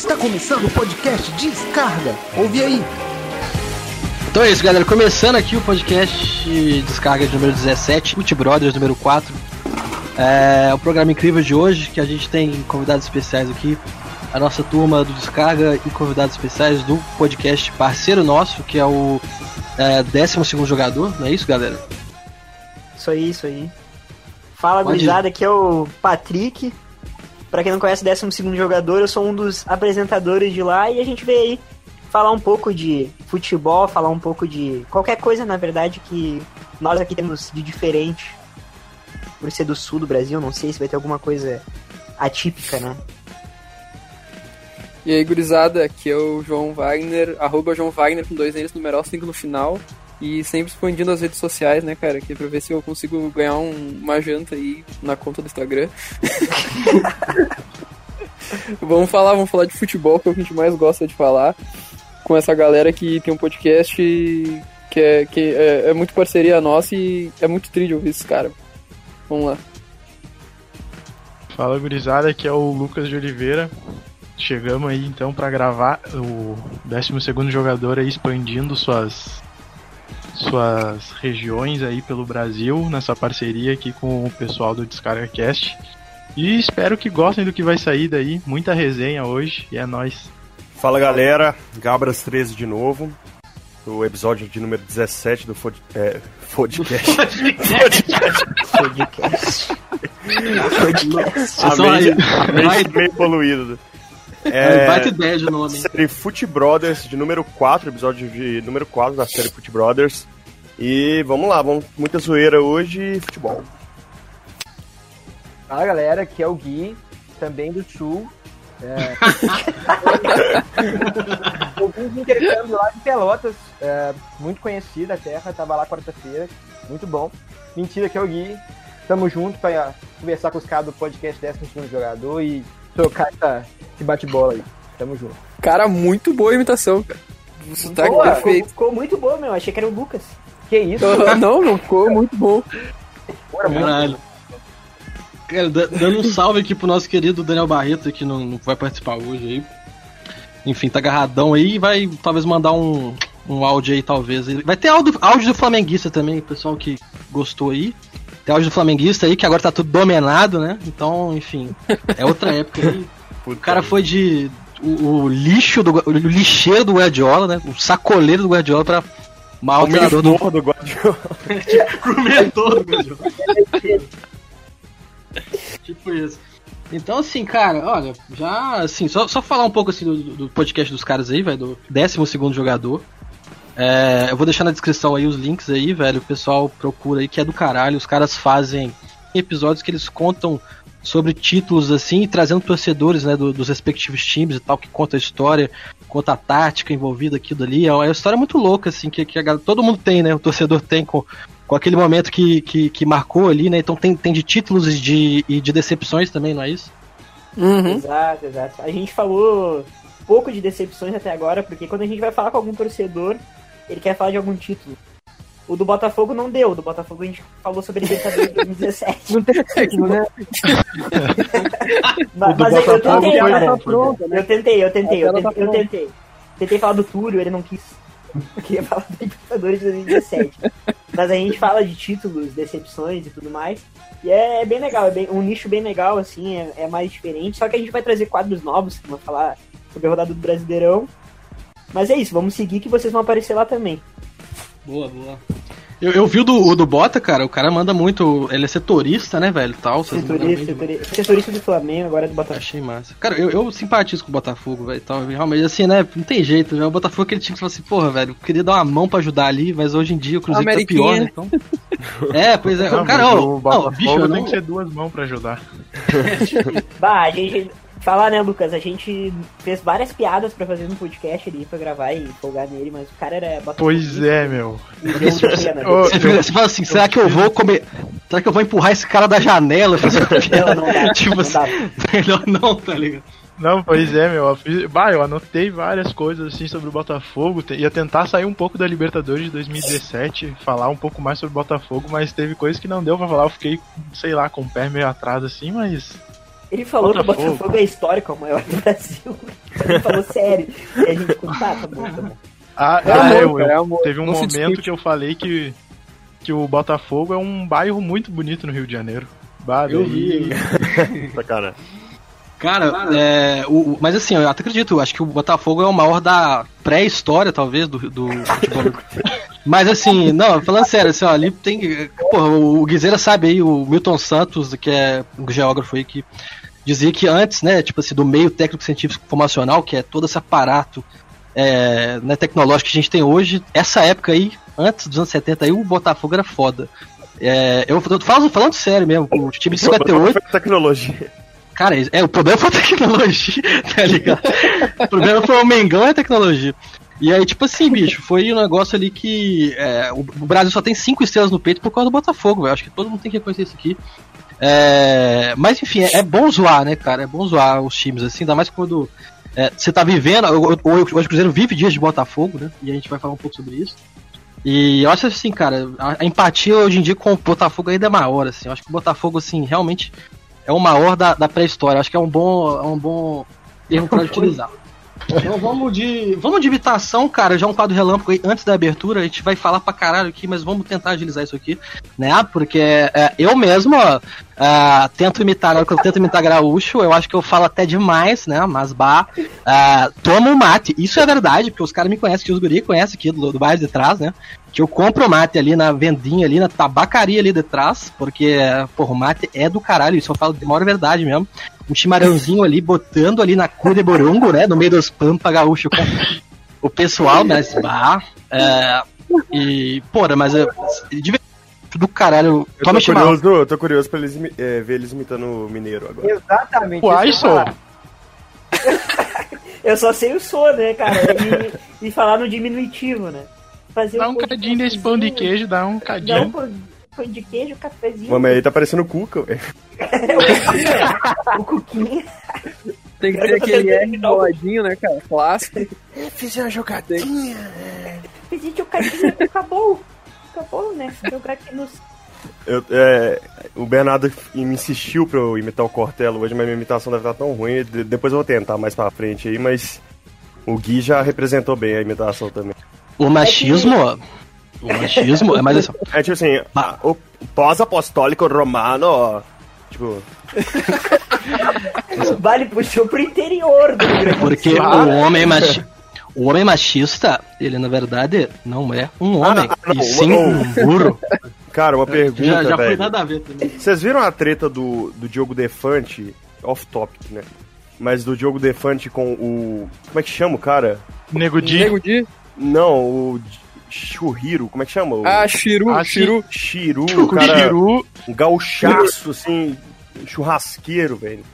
Está começando o podcast Descarga. Ouve aí. Então é isso, galera. Começando aqui o podcast Descarga de número 17, Fute Brothers número 4. É o programa incrível de hoje, que a gente tem convidados especiais aqui. A nossa turma do Descarga e convidados especiais do podcast parceiro nosso, que é o é, 12 jogador, não é isso, galera? Isso aí, isso aí. Fala, Pode gurizada, aqui é o Patrick. Pra quem não conhece o 12 jogador, eu sou um dos apresentadores de lá e a gente veio aí falar um pouco de futebol, falar um pouco de qualquer coisa, na verdade, que nós aqui temos de diferente. Por ser do sul do Brasil, não sei se vai ter alguma coisa atípica, né? E aí, gurizada, aqui é o João Wagner, arroba João Wagner com dois N's, numeral 5 no final. E sempre expandindo as redes sociais, né, cara? Que é pra ver se eu consigo ganhar um- uma janta aí na conta do Instagram. vamos falar, vamos falar de futebol, que é o que a gente mais gosta de falar. Com essa galera que tem um podcast que é, que é, é muito parceria nossa e é muito triste ouvir esses caras. Vamos lá. Fala gurizada, aqui é o Lucas de Oliveira. Chegamos aí então para gravar o 12 jogador aí expandindo suas suas regiões aí pelo Brasil nessa parceria aqui com o pessoal do Descarga Cast. E espero que gostem do que vai sair daí. Muita resenha hoje e é nóis. Fala galera, Gabras 13 de novo. O episódio de número 17 do Fod... é, podcast. Podcast. Podcast. A só mente, aí. a mente meio poluída. É... Baita ideia de nome. série Foot Brothers de número 4, episódio de número 4 da série Foot Brothers. E vamos lá, vamos muita zoeira hoje e futebol. Fala galera, aqui é o Gui, também do Sul. É... eu vim de intercâmbio lá de Pelotas, é, muito conhecida a terra, tava lá quarta-feira, muito bom. Mentira que é o Gui, tamo junto pra conversar com os caras do podcast 12 Jogador e trocar essa, esse bate-bola aí. Tamo junto. Cara, muito boa a imitação, cara. O sotaque Boa, ficou, perfeito. ficou muito boa, meu. Achei que era o Lucas. Que isso? não, não ficou muito bom. Bora, muito Caralho. Cara, da- dando um salve aqui pro nosso querido Daniel Barreto, que não, não vai participar hoje aí. Enfim, tá agarradão aí e vai talvez mandar um, um áudio aí, talvez. Vai ter áudio, áudio do Flamenguista também, pessoal que gostou aí. Tem áudio do Flamenguista aí, que agora tá tudo dominado, né? Então, enfim, é outra época aí. O cara foi de. O, o lixo do. O lixeiro do Guardiola, né? O sacoleiro do Guardiola pra mal O treinador do do Guardiola. pro mentor do Guardiola. tipo isso. Então, assim, cara, olha, já, assim, só, só falar um pouco, assim, do, do podcast dos caras aí, velho, do 12 jogador. É, eu vou deixar na descrição aí os links aí, velho, o pessoal procura aí, que é do caralho. Os caras fazem episódios que eles contam sobre títulos, assim, trazendo torcedores, né, do- dos respectivos times e tal, que conta a história, conta a tática envolvida aqui dali. É uma história muito louca, assim, que, que a todo mundo tem, né, o torcedor tem com, com aquele momento que, que, que marcou ali, né? Então tem, tem de títulos e de, e de decepções também, não é isso? Uhum. Exato, exato. A gente falou pouco de decepções até agora, porque quando a gente vai falar com algum torcedor, ele quer falar de algum título. O do Botafogo não deu, o do Botafogo a gente falou sobre Libertadores de 2017. Não tem título, né? Mas, mas eu, eu Botafogo tentei, cara. tá pronta, né? Eu tentei, eu tentei, eu tá tentei, eu tentei. Tentei falar do Túlio, ele não quis. Eu queria falar do Libertadores de 2017. Mas a gente fala de títulos, decepções e tudo mais. E é, é bem legal, é bem, um nicho bem legal, assim, é, é mais diferente. Só que a gente vai trazer quadros novos que vão falar sobre a rodada do Brasileirão. Mas é isso, vamos seguir que vocês vão aparecer lá também. Boa, boa. Eu, eu vi o do, o do Bota, cara, o cara manda muito. Ele é setorista, né, velho? Tal, Setorista, setorista, setorista do Flamengo, agora é do Botafogo. Achei massa. Cara, eu, eu simpatizo com o Botafogo, velho. Então, realmente, assim, né? Não tem jeito. Já o Botafogo é aquele time que fala assim, porra, velho, eu queria dar uma mão pra ajudar ali, mas hoje em dia o Cruzeiro tá pior, né? Então. É, pois é. Não, o cara, ó, o não, Botafogo bicho, eu tem não, que ser duas mãos pra ajudar. Bah, a gente. Falar, né, Lucas? A gente fez várias piadas pra fazer no podcast ali, pra gravar e folgar nele, mas o cara era Botafogo. Pois é, meu. Você, fica- você fala assim, será que eu vou comer. Será que eu vou empurrar esse cara da janela? Não, não dá, tipo não assim, dá. melhor não, tá ligado? Não, pois é, meu. Bah, eu anotei várias coisas assim sobre o Botafogo. te- Ia tentar sair um pouco da Libertadores de 2017, falar um pouco mais sobre o Botafogo, mas teve coisas que não deu pra falar. Eu fiquei, sei lá, com o pé meio atrás assim, mas Ele falou que o Botafogo. É histórico, é o maior do Brasil. Ele falou sério. E a gente ficou, tá, tá bom, tá bom. Ah, É ah, amor, eu, cara, é eu- amor. teve um Não momento que eu falei que, que o Botafogo é um bairro muito bonito no Rio de Janeiro. Bah, Eu vi. Sacana. Cara, é, o, mas assim, eu até acredito, eu acho que o Botafogo é o maior da pré-história, talvez, do, do futebol. mas assim, não, falando sério, assim, ó, ali tem. Porra, o Guizeira sabe aí, o Milton Santos, que é um geógrafo aí, que dizia que antes, né, tipo assim, do meio técnico científico informacional, que é todo esse aparato é, né, tecnológico que a gente tem hoje, essa época aí, antes dos anos 70 aí, o Botafogo era foda. É, eu tô falando, falando sério mesmo, o time de 58 Foi tecnologia. Cara, é, o problema foi a tecnologia, tá ligado? o problema foi o Mengão e a tecnologia. E aí, tipo assim, bicho, foi um negócio ali que. é, o, o Brasil só tem cinco estrelas no peito por causa do Botafogo, velho. Acho que todo mundo tem que reconhecer isso aqui. É, mas enfim, é, é bom zoar, né, cara? É bom zoar os times, assim, ainda mais quando é, você tá vivendo. Hoje o Cruzeiro vive dias de Botafogo, né? E a gente vai falar um pouco sobre isso. E eu acho assim, cara, a, a empatia hoje em dia com o Botafogo ainda é maior, assim. Eu acho que o Botafogo, assim, realmente é o maior da, da pré-história. Acho que é um bom, é um bom termo para utilizar. Então vamos de. Vamos de imitação, cara. Já um quadro relâmpago aí antes da abertura. A gente vai falar pra caralho aqui, mas vamos tentar agilizar isso aqui, né? Porque é, eu mesmo, ó, ah, tento imitar, na hora que eu tento imitar gaúcho, eu acho que eu falo até demais, né? Mas bah, ah, tomo mate. Isso é verdade, porque os caras me conhecem, que os guri conhecem aqui do, do bairro de trás, né? Que eu compro mate ali na vendinha, ali na tabacaria ali de trás, porque, porra, o mate é do caralho, isso eu falo de maior verdade mesmo. Um chimarrãozinho ali, botando ali na cu de borongo, né? No meio dos pampa gaúcho com o pessoal, mas bah. É, e, porra, mas é, de verdade, do caralho. Eu Toma tô chimarrão. curioso, eu tô curioso pra eles, é, ver eles imitando o mineiro agora. Exatamente. O isso que eu só sei o sou, né, cara? E, e falar no diminutivo, né? Fazer Dá um de cadinho desse pão de cafezinho, queijo, dá um Dá um cadinho. Pão, de queijo, cafezinho. Mas aí tá parecendo o Cuca, velho. o cuquinha. Tem que ter aquele R boladinho, né, cara? Clássico. Fiz uma jogadinha. Fiz o cadinho, acabou. Acabou, né? Jogar aqui nos. Eu, é, o Bernardo me insistiu pra eu imitar o Cortella hoje, mas minha imitação deve estar tão ruim. de- Depois eu vou tentar mais pra frente aí, mas o Gui já representou bem a imitação também. O machismo, ó, o machismo é mais assim. É tipo assim, a- o pós-apostólico romano, ó, tipo, Vale puxou pro interior do Porque o homem machi... o homem machista, ele na verdade não é um homem, Ah, não, e sim não. um burro. cara, uma pergunta, Já, já foi nada a ver também. Vocês viram a treta do, do Diogo Defante, off-topic, né? Mas do Diogo Defante com o... Como é que chama o cara? Nego Di. Nego de. Não, o Churriro, como é que chama? O Ah, Chiru, Ah, Chiru. Chiru, O o cara, Chiru um gauchaço, assim, churrasqueiro, velho.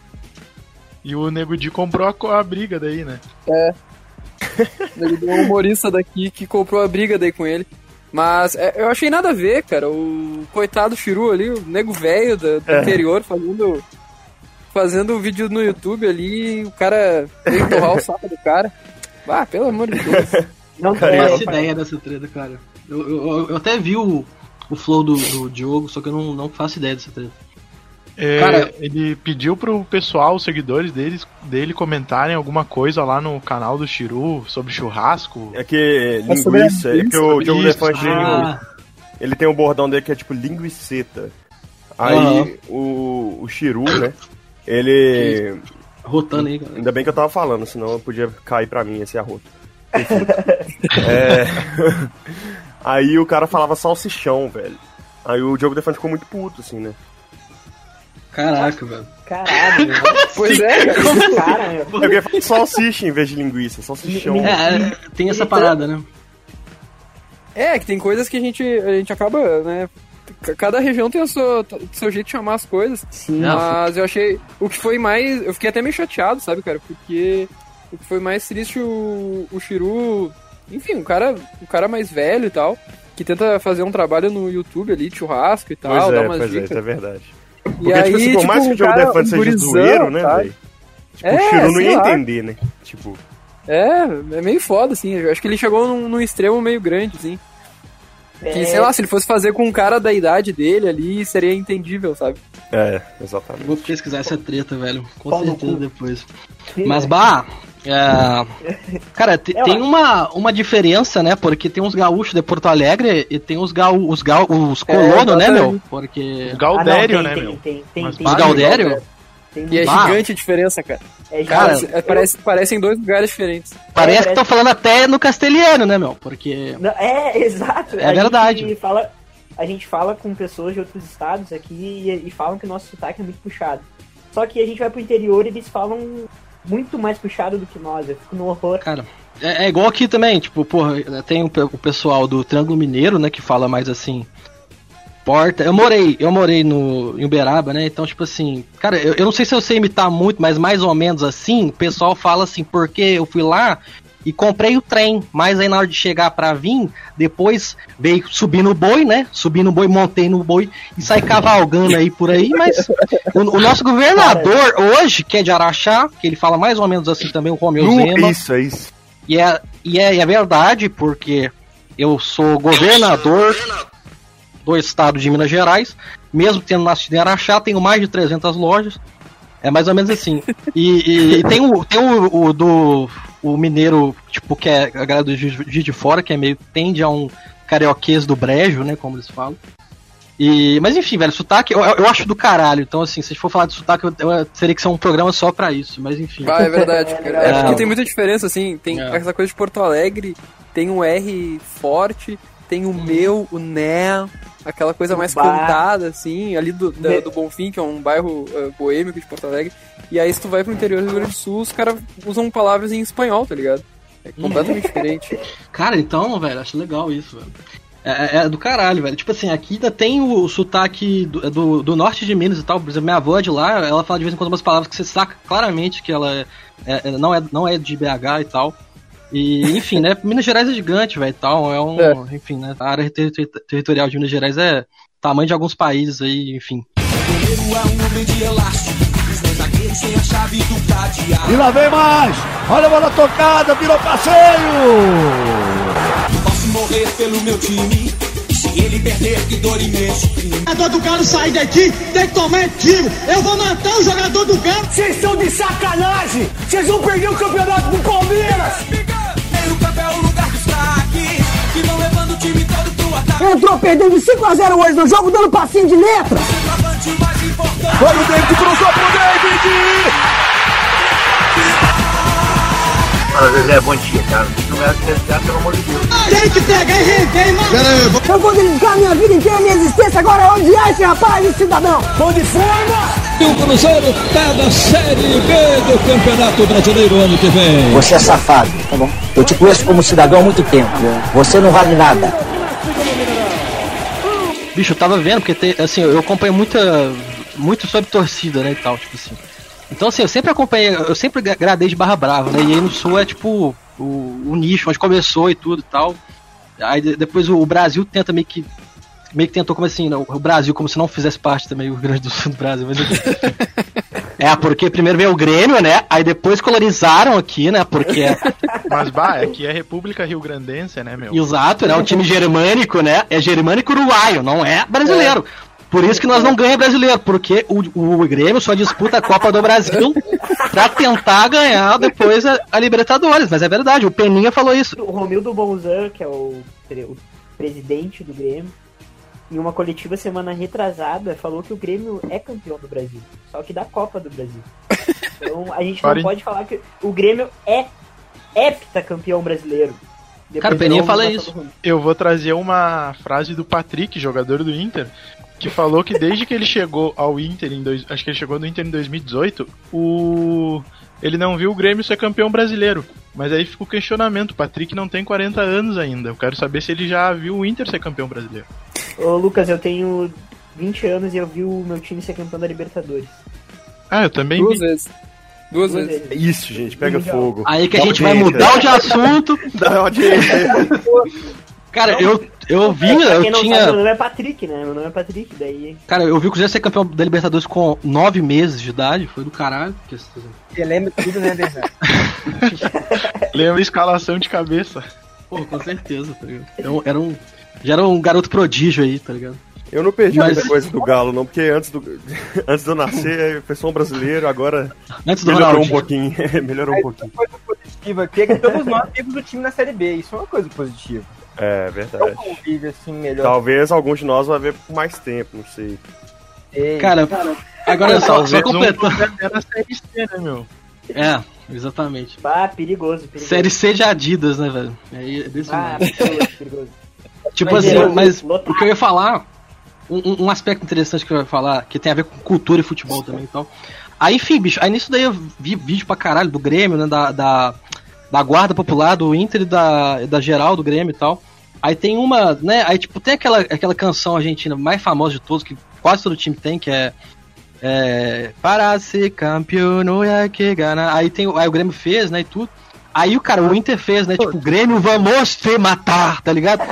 e o Nego Di comprou a, a briga daí, né? Nego de um humorista daqui que comprou a briga daí com ele. Mas é, eu achei nada a ver, cara. O coitado Chiru ali, o nego velho do, do É. interior, fazendo. Fazendo um vídeo no YouTube ali, o cara veio torrar o saco do cara. Ah, pelo amor de Deus. Não faço ideia dessa treta, cara. Eu, eu, eu até vi o, o flow do, do Diogo, só que eu não, não faço ideia dessa treta. É, Cara- ele pediu pro pessoal, os seguidores deles, dele comentarem alguma coisa lá no canal do Chiru sobre churrasco. É que É linguiça, é que o Diogo Defante, Ah, ele tem um bordão dele que é tipo linguiceta. Aí Aham. o, o Chiru, né, ele... rotando aí, cara. Ainda bem que eu tava falando, senão eu podia cair pra mim esse arroto. É, Aí o cara falava salsichão, velho. Aí o Diogo Defante ficou muito puto, assim, né? Caraca, velho. Caralho. Pois é, cara. Cara, meu. Eu queria falar salsicha em vez de linguiça, salsichão. É, é, tem essa parada, né? É, que tem coisas que a gente, a gente acaba, né? Cada região tem o seu, o seu jeito de chamar as coisas. Sim. Mas eu achei. O que foi mais. Eu fiquei até meio chateado, sabe, cara? Porque o que foi mais triste o, o Shiru. Enfim, um cara, um cara mais velho e tal. Que tenta fazer um trabalho no YouTube ali, churrasco e tal, Pois dar é, umas pois é, dicas. isso é verdade. E Porque, aí, tipo assim, por mais que o um Diogo cara, Defante um seja gurizão, zoeiro, né, velho? Tipo, É, o Chiru não ia lá. entender, né? Tipo, É, é meio foda, assim. Eu acho que ele chegou num, num extremo meio grande, assim. Que, É, sei lá, se ele fosse fazer com um cara da idade dele ali, seria entendível, sabe? É, exatamente. Vou pesquisar essa treta, velho. Com Pau no certeza depois. Mas, bah. É, Cara, É, tem uma, uma diferença, né? Porque tem uns gaúchos de Porto Alegre e tem os gaú, os, gaú, os colonos, né, meu? Porque. O Galdério, Ah, não, né, tem, meu? Tem, tem, tem, Mas tem, Os Os Galdério? Tem, E é gigante a diferença, cara. é Cara, gigante. É, parece, parecem dois lugares diferentes. Parece que parece- estão falando até no castelhano, né, meu? Porque. Não, é, exato. É a verdade. Gente fala, a gente fala com pessoas de outros estados aqui e, e falam que o nosso sotaque é muito puxado. Só que a gente vai pro interior e eles falam muito mais puxado do que nós. Eu fico no horror. Cara, é, é igual aqui também, tipo, porra, tem o, o pessoal do Triângulo Mineiro, né, que fala mais assim. Porta. Eu morei, eu morei no em Uberaba, né? Então, tipo assim, cara, eu, eu não sei se eu sei imitar muito, mas mais ou menos assim, o pessoal fala assim, porque eu fui lá e comprei o trem, mas aí na hora de chegar pra vir, depois veio subir no boi, né? Subi no boi, montei no boi e saí cavalgando aí por aí, mas o, o nosso governador hoje, que é de Araxá, que ele fala mais ou menos assim também, o Romeu Zema. Isso, é isso. E é, e é, é verdade, porque eu sou governador do estado de Minas Gerais, mesmo tendo nascido em Araxá, tenho mais de 300 lojas. É mais ou menos assim. E, e- e tem o, tem o, o do o mineiro, tipo, que é a galera do Juiz de Fora, que é meio tende a um carioquês do brejo, né, como eles falam. E, mas enfim, velho, sotaque eu, eu acho do caralho. Então, assim, se a gente for falar de sotaque, eu, eu teria que ser um programa só pra isso. Mas enfim. Ah, é verdade, É, cara. legal. É porque tem muita diferença, assim. Tem É. essa coisa de Porto Alegre, tem um R forte, tem o meu, o né, aquela coisa O mais bar. cantada, assim, ali do, da- do Bonfim, que é um bairro eh, boêmio de Porto Alegre. E aí, se tu vai pro interior do Rio Grande do Sul, os caras usam palavras em espanhol, tá ligado? É completamente diferente. Cara, então, velho, acho legal isso, velho. É, é- é do caralho, velho. Tipo assim, aqui ainda tem o, sotaque do, do, do norte de Minas e tal. Por exemplo, minha avó é de lá, ela fala de vez em quando umas palavras que você saca claramente que ela é, é- é- não, é, não é de BH e tal. E, enfim, né? Minas Gerais é gigante, velho, e tal. É um. É. Enfim, né? A área ter- ter- territorial de Minas Gerais é tamanho de alguns países aí, enfim. E lá vem mais! Olha a bola tocada, virou passeio! Posso morrer pelo meu time. E se ele perder, que dor imenso. O jogador do Galo sair daqui, tem que tomar tiro. Eu vou matar o jogador do Galo. Vocês são de sacanagem! Vocês vão perder o campeonato do Palmeiras! Tem o papel, o lugar do destaque. Que vão levando o time todo pro ataque. Entrou perdendo de 5x0 hoje no jogo, dando passinho de letra. Centroavante o David, cruzou pro David! Fala, Zezé, bom dia, cara. Não é acreditar, pelo amor de Deus. Tem que pegar e rever, mano. Pera aí, eu vou... Eu vou dedicar minha vida inteira, minha existência agora é odiar esse rapaz, esse cidadão. Tô de forma. E o Cruzeiro tá na Série B do Campeonato Brasileiro ano que vem. Você é safado, tá bom? Eu te conheço como cidadão há muito tempo. Você não vale nada. Bicho, eu tava vendo, porque tem, assim, eu acompanho muita. Muito sobre torcida, né, e tal, tipo assim. Então, assim, eu sempre acompanhei, eu sempre gra- gradei de Barra Brava, né? E aí no Sul é tipo o, o nicho, onde começou e tudo e tal. Aí de- depois o, o Brasil tenta meio que. Meio que tentou como assim, né, o Brasil como se não fizesse parte também o Rio Grande do Sul do Brasil, mas. É, porque primeiro veio o Grêmio, né? Aí depois colonizaram aqui, né? Porque é Mas, bah, aqui é República Rio Grandense, né, meu? Exato, né? O time germânico, né? É germânico uruguaio, não é brasileiro. Por isso que nós não ganhamos brasileiro, porque o, o Grêmio só disputa a Copa do Brasil pra tentar ganhar depois a, a Libertadores. Mas é verdade, o Peninha falou isso. O Romildo Bolzan, que é o, o presidente do Grêmio, em uma coletiva semana retrasada, falou que o Grêmio é campeão do Brasil. Só que da Copa do Brasil. Então a gente não Parem. pode falar que o Grêmio é heptacampeão brasileiro. Depois Cara, o Peninha fala isso. Eu vou trazer uma frase do Patrick, jogador do Inter, que falou que desde que ele chegou ao Inter em dois, acho que ele chegou no Inter em 2018, o ele não viu o Grêmio ser campeão brasileiro. Mas aí fica o questionamento, o Patrick não tem 40 anos ainda. Eu quero saber se ele já viu o Inter ser campeão brasileiro. Ô Lucas, eu tenho 20 anos e eu vi o meu time ser campeão da Libertadores. Ah, eu também Duas vi. vezes. Duas Duas vezes. vezes. Isso, gente, pega fogo. Aí que a Dá gente vai mudar de assunto. Dá audiência. Cara, eu, eu vi, pra eu quem não sabe, tinha. meu nome é Patrick, né? Meu nome é Patrick, daí. Cara, eu vi o Cruzeiro ser campeão da Libertadores com 9 meses de idade, foi do caralho. que- Você lembra tudo, né? Lembra a escalação de cabeça. Pô, com certeza, tá ligado? Era um, era um- já era um garoto prodígio aí, tá ligado? Eu não perdi Mas- muita coisa do Galo, não, porque antes, do, antes de eu nascer foi só um brasileiro, agora Antes do melhorou um Ronaldinho. pouquinho. melhorou um pouquinho. Coisa positiva, que é que todos nós temos o time na Série B. Isso é uma coisa positiva. É Então verdade. convive assim melhor. Talvez alguns de nós vai ver por mais tempo, não sei. Ei, Cara, agora só, só um completando. era a série C, né, meu? É, exatamente. Ah, perigoso, perigoso. Série C de Adidas, né, velho? É, é desse Ah, perigoso, perigoso. Tipo Mas assim, é, mas lotado. o que eu ia falar, um, um- um aspecto interessante que eu ia falar, que tem a ver com cultura e futebol também, então. Aí, enfim, bicho, aí nisso daí eu vi vídeo pra caralho do Grêmio, né, da, da, da Guarda Popular, do Inter e da, da geral do Grêmio e tal. Aí tem uma, né, aí tipo, tem aquela, aquela canção argentina mais famosa de todos, que quase todo time tem, que é... É, para ser campeão não é que gana. Aí tem, aí o Grêmio fez, né, e tudo. Aí o cara, o Inter fez, né? Tipo, Grêmio, vamos te matar, tá ligado?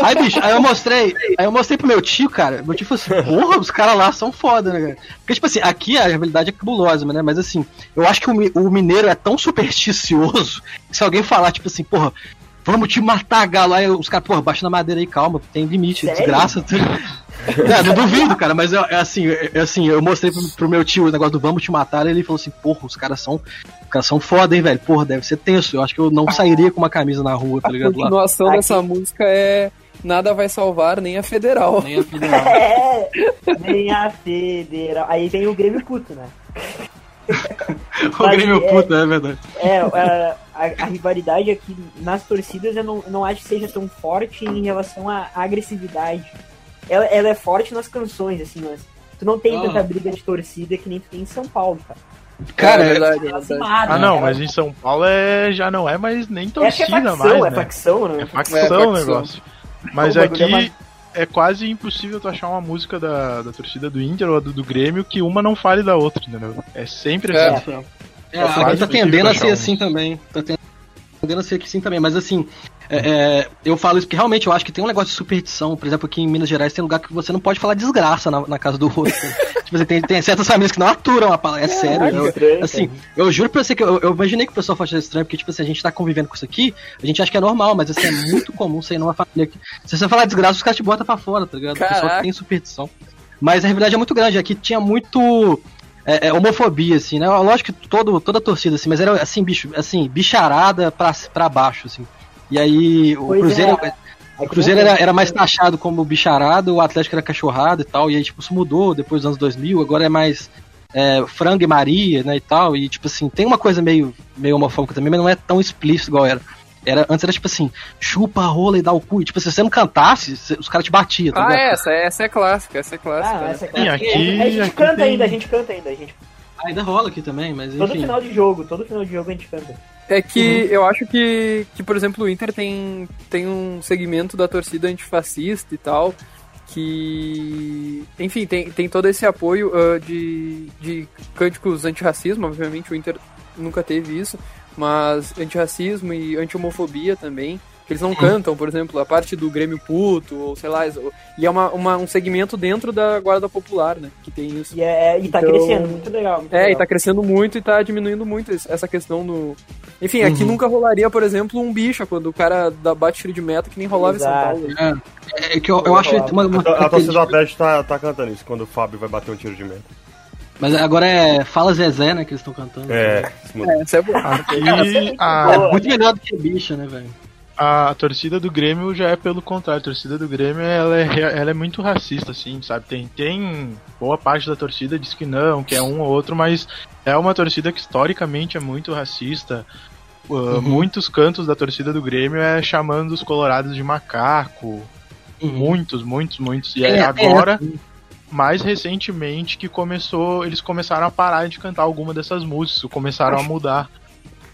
Aí, bicho, aí eu mostrei, aí eu mostrei pro meu tio, cara. Meu tio falou assim, porra, os caras lá são foda, né, cara? Porque, tipo assim, aqui a realidade é cabulosa, né? Mas assim, eu acho que o, o mineiro é tão supersticioso que se alguém falar, tipo assim, porra, vamos te matar, galo, aí os caras, porra, baixa na madeira aí, calma, tem limite, Sério? desgraça. Não, não duvido, cara, mas eu, é assim, é assim, eu mostrei pro, pro meu tio o negócio do vamos te matar, e ele falou assim, porra, os caras são. São foda, hein, velho? Porra, deve ser tenso. Eu acho que eu não sairia com uma camisa na rua, tá A ligado? Lá. continuação Aqui. dessa música é Nada vai salvar, nem a federal. Nem a federal. É, nem a federal. Aí vem o Grêmio puto, né? o Grêmio puta, é verdade. É, a, a, a rivalidade aqui nas torcidas eu não, não acho que seja tão forte em relação à à agressividade. Ela, ela é forte nas canções, assim, mas tu não tem Ah. tanta briga de torcida que nem tu tem em São Paulo, cara. Cara, é verdade, é Elas se verdade. Ah, não, mas em São Paulo é, já não é mais nem Essa é torcida facção, mais, é né? facção, né? É É, facção facção. o negócio. Mas é aqui é quase impossível tu achar uma música da, da torcida do Inter ou do, do Grêmio que uma não fale da outra, entendeu? É sempre É. assim. É, a quase gente tá tendendo a ser assim também. Tá tendendo a ser assim também, mas assim, é, é, eu falo isso porque realmente eu acho que tem um negócio de superstição. Por exemplo, aqui em Minas Gerais tem lugar que você não pode falar desgraça na, na casa do outro. tipo assim, tem, tem certas famílias que não aturam a palavra. É sério. eu- estranho, assim, eu juro pra você que eu, eu imaginei que o pessoal fosse estranho, porque, tipo assim, a gente tá convivendo com isso aqui, a gente acha que é normal, mas assim, é muito comum você ir numa família que. Se você falar desgraça, os caras te botam pra fora, tá ligado? O pessoal Caraca. que tem superstição. Mas a realidade é muito grande. Aqui tinha muito é, é, homofobia, assim, né? Lógico que todo, toda a torcida, assim, mas era assim, bicho, assim, bicharada pra, pra baixo, assim. E aí o Pois Cruzeiro. é. O Cruzeiro era, era mais taxado como bicharado, o Atlético era cachorrado e tal, e aí, tipo, isso mudou depois dos anos 2000, agora é mais é, frango e Maria, né, e tal, e, tipo assim, tem uma coisa meio, meio homofóbica também, mas não é tão explícito igual era. era antes era, tipo assim, chupa a rola e dá o cu, e, tipo, se você não cantasse, você- os caras te batiam, tá Ah, ligado? essa, essa é clássica, essa é clássica. Ah, né? essa é clássica. aqui- a gente aqui canta tem- ainda, a gente canta ainda, a gente. Ainda rola aqui também, mas Todo enfim. final de jogo, todo final de jogo a gente canta. É que eu acho que, que, por exemplo, o Inter tem, tem um segmento da torcida antifascista e tal, que, enfim, tem, tem todo esse apoio ah, de, de cânticos antirracismo, obviamente o Inter nunca teve isso, mas antirracismo e anti-homofobia também, que eles não cantam, por exemplo, a parte do Grêmio Puto, ou sei lá, e é uma, uma- um segmento dentro da Guarda Popular, né, que tem isso. E, é, e tá Então- crescendo, muito legal. Muito É, e legal. tá crescendo muito e tá diminuindo muito essa questão do. Enfim, aqui nunca rolaria, por exemplo, um bicho quando o cara da bate tiro de meta que nem rolava Exato. em São Paulo. É, é que eu, eu acho uma, uma A, a torcida do Atlético tá, tá cantando isso, quando o Fábio vai bater um tiro de meta. Mas agora é Fala Zezé, né, que eles estão cantando. É, isso. É, isso é bom. Aqui a, É muito melhor do que bicha, né, velho? A torcida do Grêmio já é pelo contrário. A torcida do Grêmio ela é, ela é muito racista, assim, sabe? Tem, tem boa parte da torcida diz que não, que é um ou outro, mas é uma torcida que historicamente é muito racista. Uh, Muitos cantos da torcida do Grêmio é chamando os colorados de macaco. Muitos, muitos, muitos. E É, é, é, agora, mais recentemente, que começou. Eles começaram a parar de cantar alguma dessas músicas, começaram a mudar.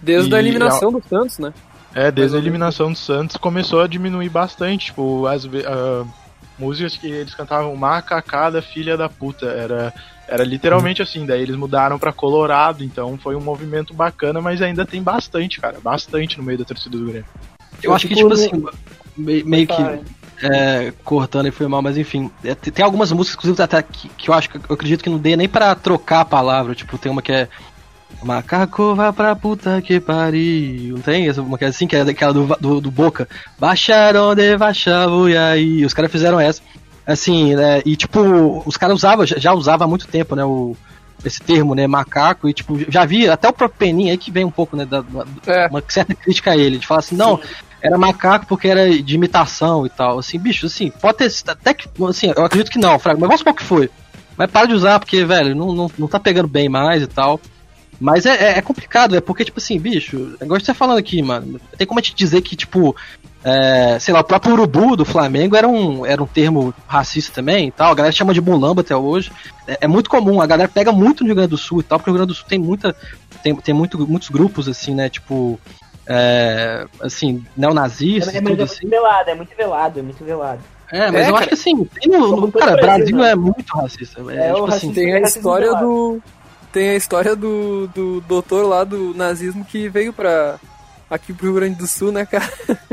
Desde a E eliminação do Santos, né? É, desde a eliminação do Santos começou a diminuir bastante. Tipo, as ah, músicas que eles cantavam macacada, filha da puta. Era, era literalmente assim. Daí eles mudaram pra Colorado. Então foi um movimento bacana, mas ainda tem bastante, cara. Bastante no meio da torcida do Grêmio. Eu acho que, tipo assim, me- meio que é, cortando e foi mal, mas enfim. é, tem tem algumas músicas, inclusive, até que, que eu acho que eu acredito que não dê nem pra trocar a palavra. Tipo, tem uma que é. Macaco vai pra puta que pariu. Não tem essa uma é assim, que é daquela do, do, do Boca. Baixaram de baixavu e aí. Os caras fizeram essa. Assim, né, e tipo, os caras usavam, já- já usava há muito tempo, né, o, esse termo, né, macaco, e tipo, já vi até o próprio Peninha aí que vem um pouco, né, da, É. uma certa crítica a ele, de falar assim, não, era macaco porque era de imitação e tal, assim, bicho, assim, pode ter, até que, assim, eu acredito que não, Fraga, mas vamos supor que foi, mas para de usar porque, velho, não, não, não tá pegando bem mais e tal, mas é, é, é complicado, é porque, tipo assim, bicho, é igual você falando aqui, mano, tem como a gente dizer que, tipo, é, sei lá, o próprio urubu do Flamengo era um, era um termo racista também e tal. A galera chama de mulamba até hoje. É, é muito comum, a galera pega muito no Rio Grande do Sul e tal, porque o Rio Grande do Sul tem muita. Tem, tem muito, muitos grupos, assim, né? Tipo. É, assim, neonazistas É, mas tudo é assim. muito velado, é muito velado, é muito velado. É, mas É, eu cara. acho que assim, tem no, no- cara, o Brasil, Brasil né? é muito racista. É, É, o tipo assim, Tem a história velado. do. Tem a história do, do doutor lá do nazismo que veio pra. aqui pro Rio Grande do Sul, né, cara?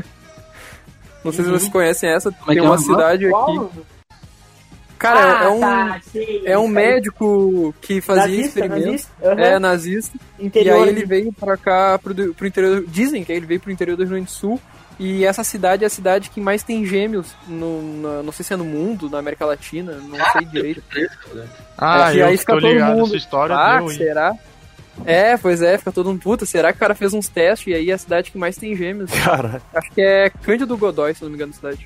Não sei se Uhum. vocês conhecem essa. é que Tem é uma nome? cidade aqui. Qual? Cara, é- é Ah, um. tá, sei, É um médico que fazia Nazista, experimentos. nazista, aham. É nazista. Interior e aí ele veio pra cá, pro, do- pro interior. Dizem que ele veio pro interior do Rio Grande do Sul. E essa cidade é a cidade que mais tem gêmeos. No, na- não sei se é no mundo, na América Latina, não sei direito. Ah, É, e eu aí fica todo mundo, essa história ah, deu, hein? será? É, pois é, fica todo mundo, puta, será que o cara fez uns testes e aí é a cidade que mais tem gêmeos? Cara, Acho que é Cândido Godói, se não me engano, a cidade.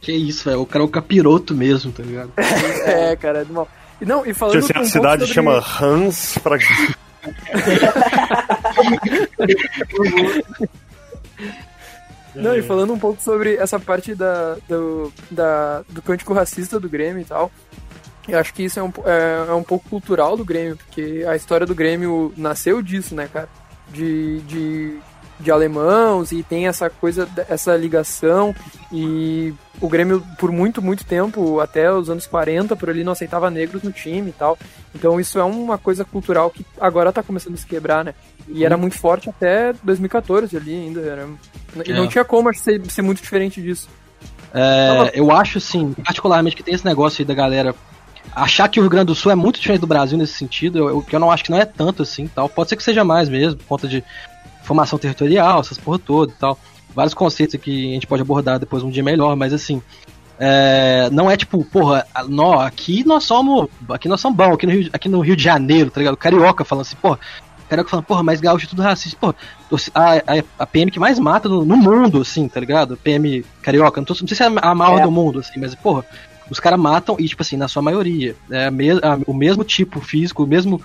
que isso, velho. O cara é o capiroto mesmo, tá ligado? É, cara, é do mal. E não, e falando tipo assim, um a cidade sobre- chama Hans pra... Não, e falando um pouco sobre essa parte da, do, da, do cântico racista do Grêmio e tal, eu acho que isso é um, é, é um pouco cultural do Grêmio, porque a história do Grêmio nasceu disso, né, cara? De, de, de alemãos e tem essa coisa, essa ligação e o Grêmio por muito, muito tempo, até os anos 40, por ali, não aceitava negros no time e tal. Então isso é uma coisa cultural que agora tá começando a se quebrar, né? E era muito forte até 2014 ali ainda. Era... E É. não tinha como ser, ser muito diferente disso. É, eu acho, assim, particularmente que tem esse negócio aí da galera achar que o Rio Grande do Sul é muito diferente do Brasil nesse sentido, eu, eu- que eu não acho que não é tanto assim tal. Pode ser que seja mais mesmo, por conta de formação territorial, essas porra toda e tal. Vários conceitos que a gente pode abordar depois um dia melhor, mas assim. é, não é tipo, porra, nó, aqui nós somos. Aqui nós somos bons, aqui no, Rio, aqui no Rio de Janeiro, tá ligado? Carioca falando assim, porra. Carioca falando, porra, mas gaúcho é tudo racista. Porra, a, a, a PM que mais mata no, no mundo, assim, tá ligado? PM carioca. Não, tô- não sei se é a maior É. do mundo, assim, mas, porra, os caras matam e, tipo assim, na sua maioria. É a me, a- o mesmo tipo físico, o mesmo,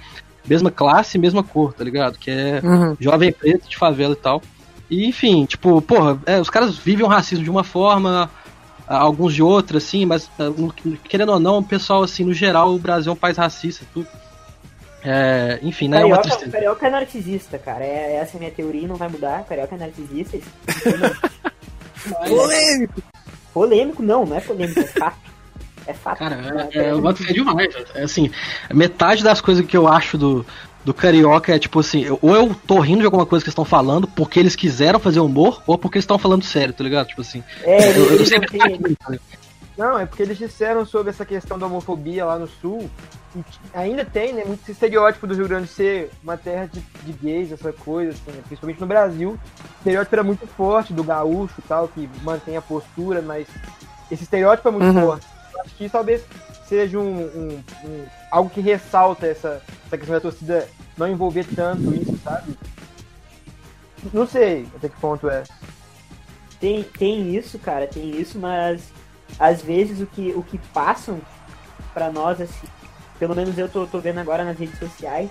mesma classe, mesma cor, tá ligado? Que é jovem preto de favela e tal. E, enfim, tipo, porra, é, os caras vivem o racismo de uma forma, alguns de outra, assim, mas no- querendo ou não, o pessoal, assim, no geral, o Brasil é um país racista, tudo. É, enfim, né? É uma Carioca, tristeza. carioca é narcisista, cara. É, essa é a minha teoria não vai mudar. Carioca é narcisista. Polêmico! Polêmico não, não é polêmico, é fato. É fato. Cara, é, é, eu boto fé demais. É, assim, metade das coisas que eu acho do, do Carioca é tipo assim, ou eu tô rindo de alguma coisa que eles estão falando porque eles quiseram fazer humor, ou porque eles estão falando sério, tá ligado? Tipo assim. É, eu, eu sempre têm- Não, é porque eles disseram sobre essa questão da homofobia lá no sul. E ainda tem, né? Muito estereótipo do Rio Grande ser uma terra de, de gays, essa coisa, assim, né, principalmente no Brasil. O estereótipo era muito forte do gaúcho e tal, que mantém a postura, mas esse estereótipo é muito Uhum. forte. Acho que talvez seja um, um- um- algo que ressalta essa, essa questão da torcida não envolver tanto isso, sabe? Não sei até que ponto é. Tem, tem isso, cara, tem isso, mas às vezes o que, o que passam pra nós, assim, pelo menos eu tô, tô vendo agora nas redes sociais,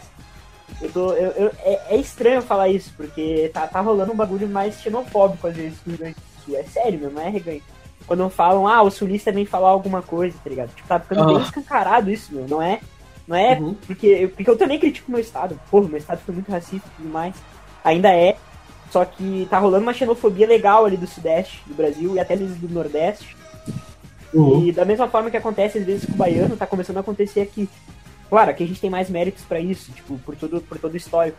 eu tô, eu, eu- é, é estranho falar isso, porque tá, tá rolando um bagulho mais xenofóbico às vezes. É sério, meu, não é reganho. Quando falam, ah, o sulista vem falar alguma coisa, tá ligado? Tipo, tá ficando bem Ah. escancarado isso, meu, não é? Não é Uhum. porque, porque eu também critico o meu estado. Porra, meu estado foi muito racista e tudo mais. Ainda é. Só que tá rolando uma xenofobia legal ali do sudeste do Brasil e até às vezes do nordeste. E da mesma forma que acontece às vezes com o baiano, tá começando a acontecer aqui. Claro, aqui a gente tem mais méritos pra isso, tipo, por todo, por todo o histórico.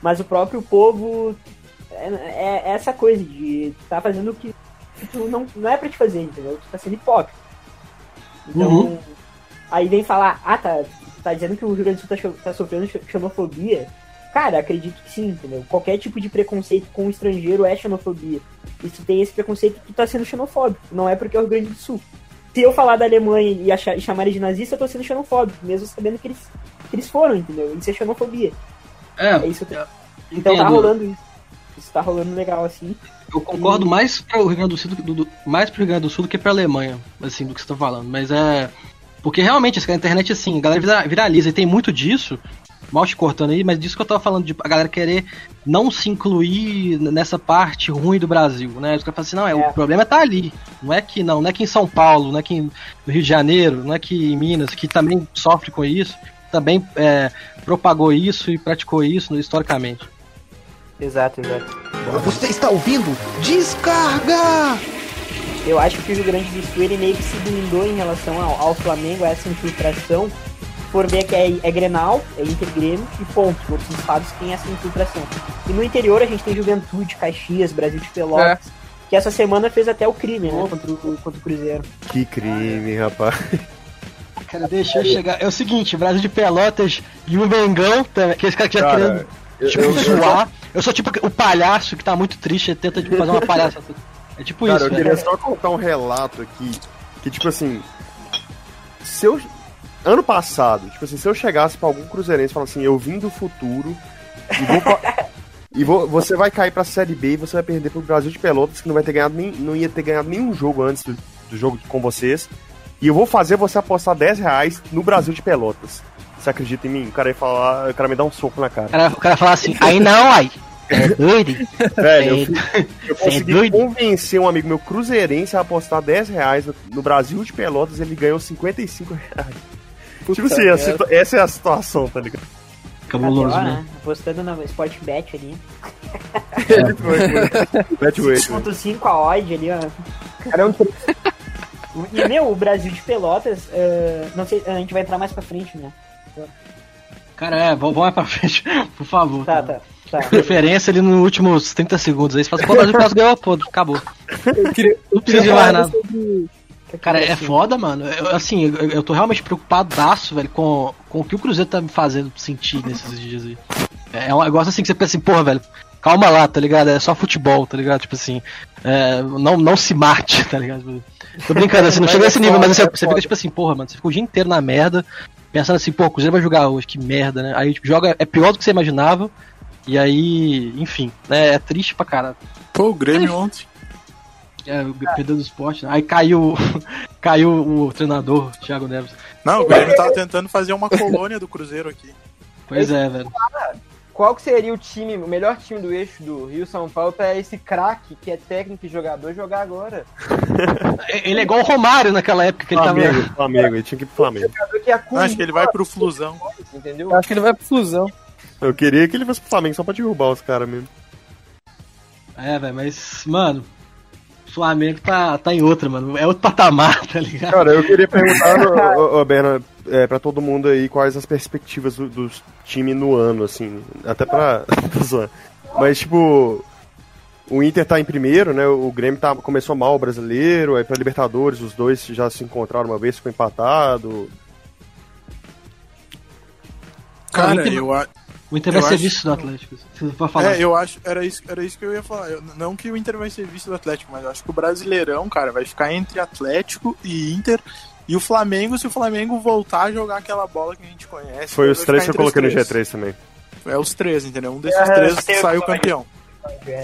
Mas o próprio povo é, é- é essa coisa de tá fazendo o que tu não, não é pra te fazer, entendeu? Tu tá sendo hipócrita. Então, Uhum. aí vem falar, ah, tá, tá dizendo que o Rio Grande do Sul tá, tá sofrendo xenofobia. Cara, acredito que sim, entendeu? Qualquer tipo de preconceito com o estrangeiro é xenofobia. E se tu tem esse preconceito, tu tá sendo xenofóbico. Não é porque é o Rio Grande do Sul. se eu falar da Alemanha e, achar, e chamar de nazista, eu tô sendo xenofóbico, mesmo sabendo que eles, que eles foram, entendeu? Isso é xenofobia. É, É isso que eu Então tá rolando isso. Isso tá rolando legal, assim. Eu concordo mais para o Rio Grande do Sul do, do- mais pro Rio Grande do Sul do que pra Alemanha, assim, do que você tá falando. Mas é. Porque realmente, essa internet, assim, a galera vira- viraliza e tem muito disso. Mal te cortando aí, mas disso que eu tava falando, de a galera querer não se incluir nessa parte ruim do Brasil, né? Os caras falam assim, não, é, o problema tá ali. Não é que não, não é que em São Paulo, não é que no Rio de Janeiro, não é que em Minas, que também sofre com isso, também é, propagou isso e praticou isso historicamente. Exato, exato. Você está ouvindo? Descarga! Eu acho que o Rio Grande do Sul ele meio que se blindou em relação ao, ao Flamengo, a essa infiltração. Por ver que é, é Grenal, é Inter Grêmio e ponto. Outros estados têm essa infiltração. E no interior a gente tem Juventude, Caxias, Brasil de Pelotas, que essa semana fez até o crime, né? Contra o, contra o Cruzeiro. Que crime, rapaz. Cara, deixa eu chegar. É o seguinte, Brasil de Pelotas e o Mengão, também, que esse cara que já Cara, querendo eu- tipo, eu- eu- zoar. Eu sou tipo o palhaço que tá muito triste e tenta tipo, fazer uma palhaça. É tipo Cara, isso, eu velho. queria só contar um relato aqui. Que, tipo assim. Se eu. Ano passado, tipo assim, se eu chegasse pra algum cruzeirense e falasse assim, eu vim do futuro e vou. pa- E vou- você vai cair pra Série B e você vai perder pro Brasil de Pelotas, que não vai ter ganhado nem, não ia ter ganhado nenhum jogo antes do, do jogo com vocês. E eu vou fazer você apostar 10 reais no Brasil de Pelotas. Você acredita em mim? O cara ia falar, o cara me dá um soco na cara. O cara, o cara fala assim, aí não, aí. É doido? Velho, eu, É- fui- eu é consegui convencer um amigo meu cruzeirense a apostar 10 reais no, no Brasil de Pelotas, ele ganhou 55 reais. tipo assim, a merda. situa- essa é a situação, tá ligado? Cabuloso, KTO, né? Apostando na Sportbet ali. Betway, velho. 5.5 a odd ali, ó. E, meu, o Brasil de Pelotas, eh, não sei, a gente vai entrar mais pra frente, né? Cara, é, vamos mais pra frente, por favor. Tá, tá, tá. Preferência ali nos últimos 30 segundos aí. Você fala assim, pô, o Brasil Pelotas ganhou, pô, acabou. Eu queria, Não precisa de mais nada. sobre- Cara, é foda, mano. Eu, assim, eu, eu tô realmente preocupadaço, velho, com, com o que o Cruzeiro tá me fazendo sentir nesses dias aí. É um negócio assim que você pensa assim, porra, velho, calma lá, tá ligado? É só futebol, tá ligado? Tipo assim, é, não, não se mate, tá ligado? Tô brincando, assim, não chega é nesse nível, mas você, é você fica tipo assim, porra, mano, você fica o dia inteiro na merda, pensando assim, pô, o Cruzeiro vai jogar hoje, que merda, né? Aí tipo, joga, é pior do que você imaginava, e aí, enfim, né? É triste pra caralho. Pô, o Grêmio ontem. É, o perdeu do esporte, né? Aí caiu, caiu o treinador, Thiago Neves. Não, o Grêmio tava tentando fazer uma colônia do Cruzeiro aqui. Pois é, velho. Qual que seria o time, o melhor time do eixo do Rio São Paulo pra esse craque que é técnico e jogador jogar agora? Ele é igual o Romário naquela época que ele Flamengo, tava. Flamengo, ele tinha que ir pro Flamengo. Que Acho que ele vai pro Flusão. entendeu? Eu acho que ele vai pro Flusão. Eu queria que ele fosse pro Flamengo só pra derrubar os caras mesmo. É, velho, mas, mano, Flamengo tá, tá em outra, mano. É outro patamar, tá ligado? Cara, eu queria perguntar, ô, ô, ô, Berna, é, pra todo mundo aí, quais as perspectivas do, do time no ano, assim, até pra... Mas, tipo, o Inter tá em primeiro, né, o Grêmio tá, começou mal o brasileiro, aí pra Libertadores os dois já se encontraram uma vez, ficou empatado. Cara, o Inter, eu, vai eu ser vice do Atlético. Pode falar. É, eu acho, era isso, era isso que eu ia falar. Eu- não que o Inter vai ser vice do Atlético, mas eu acho que o Brasileirão, cara, vai ficar entre Atlético e Inter. E o Flamengo, se o Flamengo voltar a jogar aquela bola que a gente conhece. Foi os três que eu coloquei no os três. G3 também. É os três, entendeu? Um desses É, três o saiu campeão.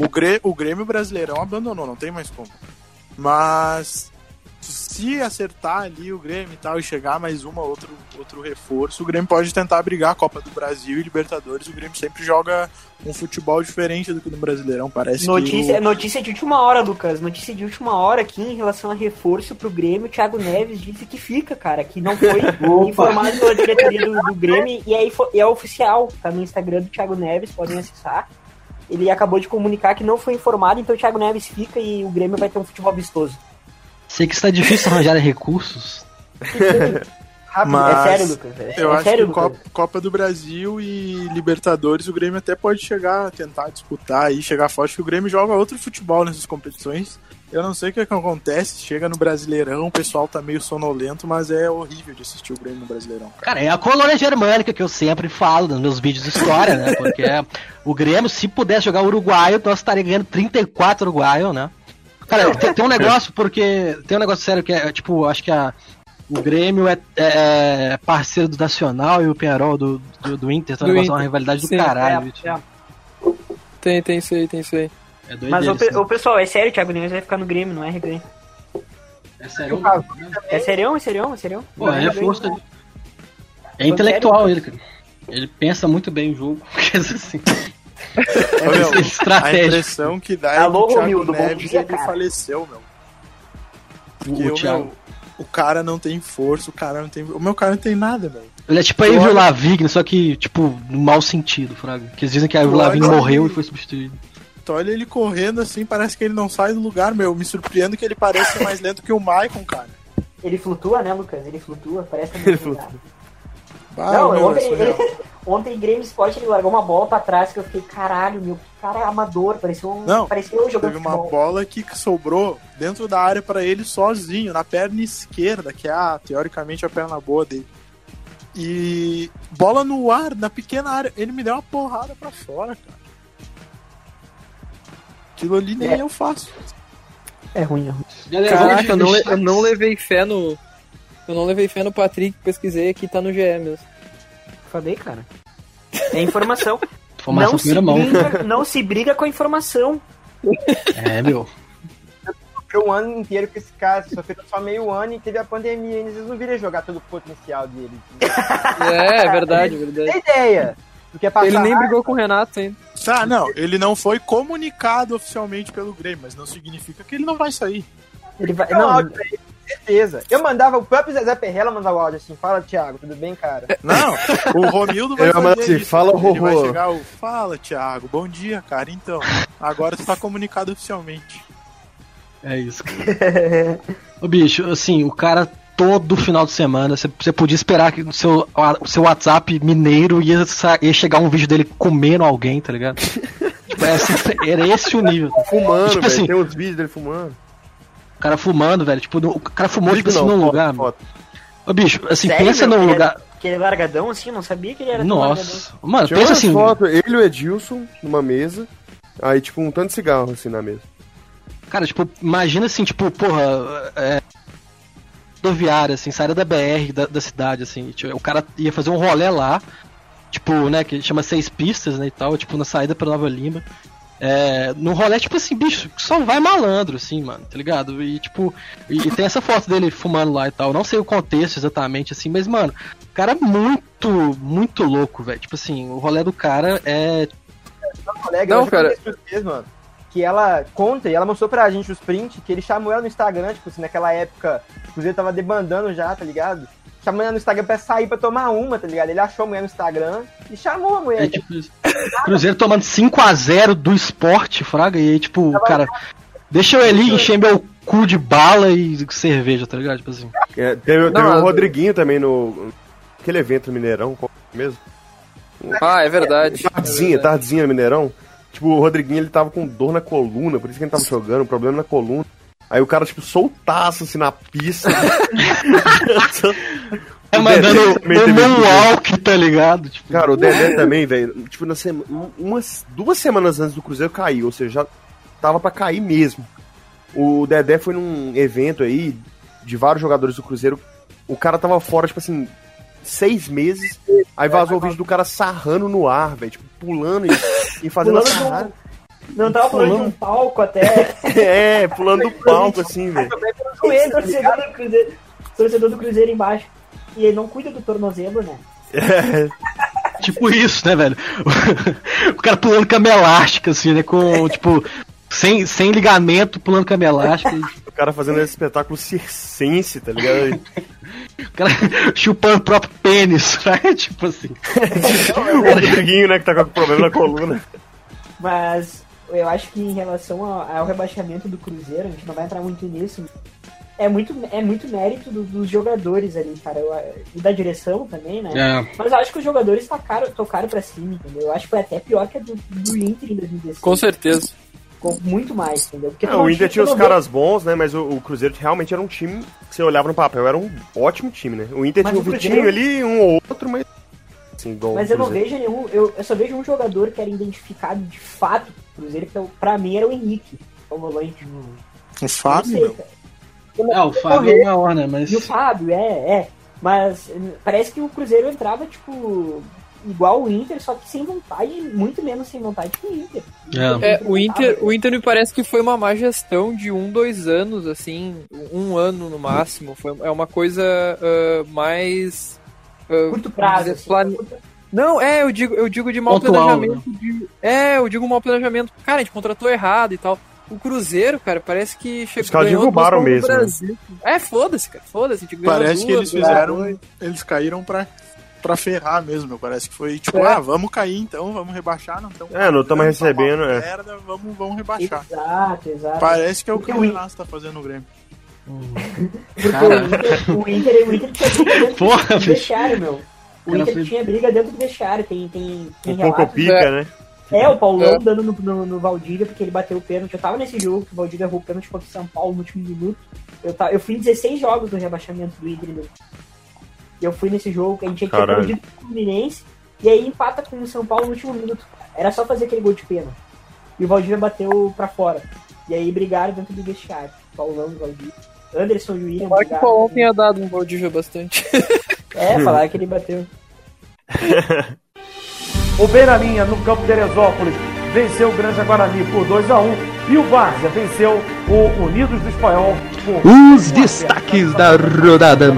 O, Grê, o Grêmio Brasileirão abandonou, não tem mais como. Mas se acertar ali o Grêmio e tal e chegar mais uma outro outro reforço, o Grêmio pode tentar brigar a Copa do Brasil e Libertadores. O Grêmio sempre joga um futebol diferente do que no Brasileirão, parece Notícia, que o- notícia de última hora, Lucas. Notícia de última hora aqui em relação a reforço pro Grêmio. O Thiago Neves disse que fica, cara. Que não foi informado pela diretoria do, do Grêmio. E aí foi- é oficial. Tá no Instagram do Thiago Neves, podem acessar. Ele acabou de comunicar que não foi informado, então o Thiago Neves fica e o Grêmio vai ter um futebol vistoso. Sei que está difícil arranjar recursos. Rápido, Mas é sério, Lucas. É, eu é acho sério, que Lucas. Copa, Copa do Brasil e Libertadores o Grêmio até pode chegar a tentar disputar aí, chegar forte, que o Grêmio joga outro futebol nessas competições. Eu não sei o que, é que acontece, chega no Brasileirão, o pessoal tá meio sonolento, mas é horrível de assistir o Grêmio no Brasileirão. Cara, é a colônia germânica que eu sempre falo nos meus vídeos de história, né? Porque é, o Grêmio, se pudesse jogar uruguaio, nós estaríamos ganhando 34 uruguaio, né? Cara, tem, tem um negócio, porque. Tem um negócio sério que é, tipo, acho que a. O Grêmio é, é parceiro do Nacional e o Penharol do, do, do Inter, então é Do negócio, uma Inter. rivalidade do Sim, caralho. É, bicho. é. Tem, tem isso aí, tem isso aí. É Mas o, pe- isso, o pessoal, é sério, o Thiago Neves vai ficar no Grêmio, não é reganho. É sério? É serião, é serião, é serião. Pô, é força. não. É intelectual ele, cara. Ele pensa muito bem o jogo. Quer dizer assim. Ô, meu, a estratégico. impressão que dá é Alô, que o Thiago Romildo, Neves dia, ele cara. faleceu, meu. O, Porque o meu, o cara não tem força, o cara não tem. O meu cara não tem nada, meu. Ele é tipo a Avril Lavigne, só que, tipo, no mau sentido, Fraga. Que eles dizem que a Olha Lavigne morreu e foi substituída. Tu olha ele correndo assim, parece que ele não sai do lugar, meu. Me surpreendo que ele parece ser mais lento que o Maicon, cara. Ele flutua, né, Lucas? Ele flutua, parece que Ele tá muito ligado. Ah, Não, meu, é surreal. ele, ontem Grêmio Sport ele largou uma bola pra trás que eu fiquei, caralho, meu, que cara amador, parecia um. Não, parecia eu jogando Teve uma bola que sobrou dentro da área pra ele sozinho, na perna esquerda, que é a, teoricamente a perna boa dele. E bola no ar, na pequena área, ele me deu uma porrada pra fora, cara. Aquilo ali nem É. eu faço. É ruim, é ruim. Galera, Caraca, eu não, eu não levei fé no. Eu não levei fé no Patrick, pesquisei aqui, tá no GE mesmo. Falei, cara. É informação. Informação não, se mão. briga, não se briga com a informação. É, meu. Sofreu um ano inteiro com esse cara, sofreu só meio ano e teve a pandemia, e vocês não viram jogar todo o potencial dele. É, é verdade, é verdade. Tem ideia é Ele nem brigou com o Renato ainda. Tá, não, ele não foi comunicado oficialmente pelo Grêmio, mas não significa que ele não vai sair. Ele vai. Não, ele, certeza. Eu mandava o próprio Zezé Perrella mandar o áudio assim, fala Thiago, tudo bem, cara? Não, o Romildo vai fazer assim, isso. fala, Ele vai Rorô. chegar o Fala, Thiago, bom dia, cara. Então, agora tu tá comunicado oficialmente. É isso, cara. Ô, bicho, assim, o cara todo final de semana, você- podia esperar que o seu, o seu WhatsApp mineiro ia, ia chegar um vídeo dele comendo alguém, tá ligado? tipo, é assim, era esse o nível. Fumando, Tipo assim, Tem uns vídeos dele fumando. O cara fumando, velho. Tipo, no- o cara fumou, tipo assim, não, num foto, lugar. mano. foto. Ô, bicho, assim, Sério, pensa meu? num Ele lugar. era- Que ele é largadão assim, eu não sabia que ele era tão largadão. Nossa. Mano, Tinha pensa assim. fotos, ele e o Edilson numa mesa, aí tipo um tanto de cigarro assim na mesa. Cara, tipo, imagina assim, tipo, porra, é. Rodoviária, assim, saída da BR da, da cidade, assim. tipo, o cara ia fazer um rolê lá, tipo, né, que chama seis pistas, né, e tal, tipo, na saída pra Nova Lima. É, num rolê, tipo assim, bicho, só vai malandro, assim, mano, tá ligado? E, tipo, e, e tem essa foto dele fumando lá e tal. Não sei o contexto exatamente, assim, mas, mano, o cara é muito, muito louco, velho. Tipo assim, o rolê do cara é. Uma colega, Não, eu já cara. vocês, mano, que ela conta e ela mostrou pra gente os prints que ele chamou ela no Instagram, tipo assim, naquela época, o Cruzeiro tava debandando já, tá ligado? Chamou ela no Instagram pra sair pra tomar uma, tá ligado? Ele achou a mulher no Instagram e chamou a mulher. É tipo. Cruzeiro tomando 5x0 do esporte, Fraga, e aí, tipo, o cara. Deixa eu ali encher meu cu de bala e cerveja, tá ligado? Tipo assim. É, teve Não, teve o Rodriguinho também no. Aquele evento no Mineirão, qual é mesmo? Ah, é verdade. Tardezinha, tardezinha no Mineirão. Tipo, o Rodriguinho ele tava com dor na coluna, por isso que ele tava jogando, problema na coluna. Aí o cara, tipo, soltaço assim na pista. É O mandando Dedé também o teve Moonwalk, tá ligado? Tipo, Cara, o Dedé também, velho. Tipo, na sema... umas duas semanas antes do Cruzeiro cair, ou seja, já tava pra cair mesmo. O Dedé foi num evento aí de vários jogadores do Cruzeiro. O cara tava fora, tipo assim, seis meses. Aí vazou o vídeo do cara sarrando no ar, velho. Tipo, pulando e, e fazendo a Pulando um- sarrada. Não tava falando de um palco até. É, pulando do palco, assim, velho. Joelho, torcedor do Cruzeiro. Torcedor do Cruzeiro embaixo. E ele não cuida do tornozelo, né? É, tipo isso, né, velho? o cara pulando cama elástica, assim, né? Com, tipo, sem, sem ligamento, pulando cama elástica. o cara fazendo esse espetáculo circense, tá ligado? O cara chupando o próprio pênis, né? Tipo assim. o Rodriguinho, né, que tá com problema na coluna. Mas eu acho que em relação ao, ao rebaixamento do Cruzeiro, a gente não vai entrar muito nisso. É muito, é muito mérito do- dos jogadores ali, cara. Eu- e da direção também, né? É. Mas eu acho que os jogadores tacaram, tocaram pra cima, entendeu? Eu acho que foi até pior que a do, do Inter em 2016. Com certeza. Com muito mais, entendeu? Porque É, o Inter tinha os caras bons, né? Mas o, o Cruzeiro realmente era um time que você olhava no papel, era um ótimo time, né? O Inter Mas tinha o Vitinho Cruzeiro- ali, um ou outro, mas. Assim, Mas eu não vejo nenhum. Eu, eu só vejo um jogador que era identificado de fato Cruzeiro, que é pra mim era o Henrique, o volante. O Fábio, Não. É, o Fábio é maior, né? Mas. E o Fábio, é, é. Mas hum, parece que o Cruzeiro entrava, tipo, igual o Inter, só que sem vontade, muito menos sem vontade que o Inter. É, o Inter, o Inter me parece que foi uma má gestão de um, dois anos, assim, um ano no máximo. Foi, é uma coisa ah, mais. ah, Curto prazo, dizer, assim, plane- Não, é, eu digo, eu digo de mau Pontual, planejamento. de- É, eu digo mau planejamento. Cara, a gente contratou errado e tal. O Cruzeiro, cara, parece que chegou. Os caras derrubaram mesmo, né? É, foda-se, cara, foda-se. a gente ganhou Parece que eles fizeram. Eles caíram pra, pra ferrar mesmo. Parece que foi tipo, É. ah, vamos cair então, vamos rebaixar, não estamos. É, não estamos recebendo, é. Merda, vamos, vamos rebaixar. Exato, exato. Parece que é o que o Renato tá fazendo no Grêmio. Porque o Inter, o Inter, o Inter Porra, vestiário, meu. O Inter foi- tinha briga dentro do vestiário, tem, tem, tem Um pouco relatos. pica, né? É, o Paulão É. dando no, no, no Valdívia, porque ele bateu o pênalti. Eu tava nesse jogo que o Valdívia errou o pênalti contra o São Paulo no último minuto. Eu, ta- eu fui em 16 jogos do rebaixamento do Inter. meu. E eu fui nesse jogo que a gente tinha Caralho. perdido com o Fluminense. E aí empata com o São Paulo no último minuto. Era só fazer aquele gol de pênalti. E o Valdívia bateu pra fora. E aí brigaram dentro do vestiário. Paulão e Valdívia. Anderson e o William Tomara que o. Paulão tenha dado um Valdívia bastante. É, falaram que ele bateu. O Beiralinha, no campo de Teresópolis, venceu o Granja Guarani por 2 a 1 e o Várzea venceu o Unidos do Espanhol por Os 1 a 0. destaques da rodada.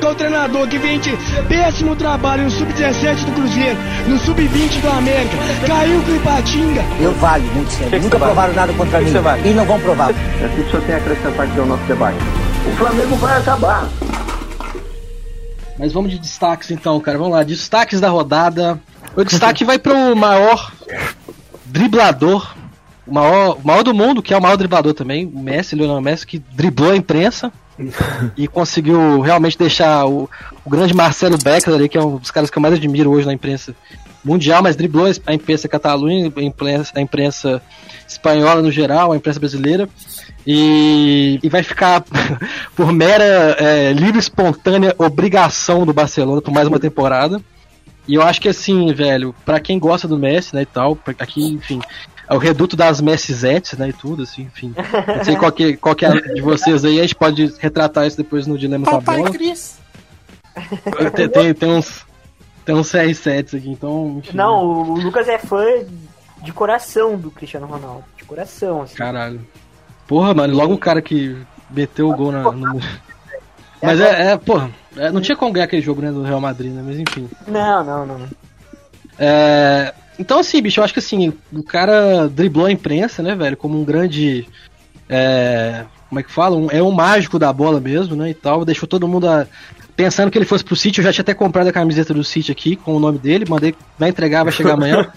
Com o treinador que vem de péssimo trabalho no sub-17 do Cruzeiro, no sub-20 do América, caiu com o Ipatinga. Eu valho muito sério. Nunca provaram nada contra mim. E não vão provar. O que o senhor tem a acrescentar aqui ao nosso debate? O Flamengo vai acabar. Mas vamos de destaques então, cara. Vamos lá, destaques da rodada. O destaque vai pro maior driblador, o maior, o maior do mundo, que é o maior driblador também, o Messi, Lionel Messi, que driblou a imprensa e conseguiu realmente deixar o, o grande Marcelo Becker ali, que é um dos caras que eu mais admiro hoje na imprensa mundial, mas driblou a imprensa catalunha, a imprensa, a imprensa espanhola no geral, a imprensa brasileira. E, e vai ficar por mera é, livre espontânea obrigação do Barcelona por mais uma temporada. E eu acho que assim, velho, pra quem gosta do Messi, né, e tal, aqui, enfim, é o reduto das Messizetes, né, e tudo, assim, enfim. Não sei qual que, qual que é a de vocês aí, a gente pode retratar isso depois no Dilema da Bola. Cris. Tem, tem uns tem uns CR7 aqui, então, enfim. Não, o Lucas é fã de coração do Cristiano Ronaldo. De coração, assim. Caralho. Porra, mano, logo o cara que meteu o gol na. no- Mas é, é porra, é, não tinha como ganhar aquele jogo, né, do Real Madrid, né? Mas enfim. Não, não, não. não. É, Então, assim, bicho, eu acho que assim, o cara driblou a imprensa, né, velho, como um grande. é, Como é que fala? Um- é um mágico da bola mesmo, né? E tal. Deixou todo mundo a- pensando que ele fosse pro City. Eu já tinha até comprado a camiseta do City aqui com o nome dele. Mandei, vai entregar, vai chegar amanhã.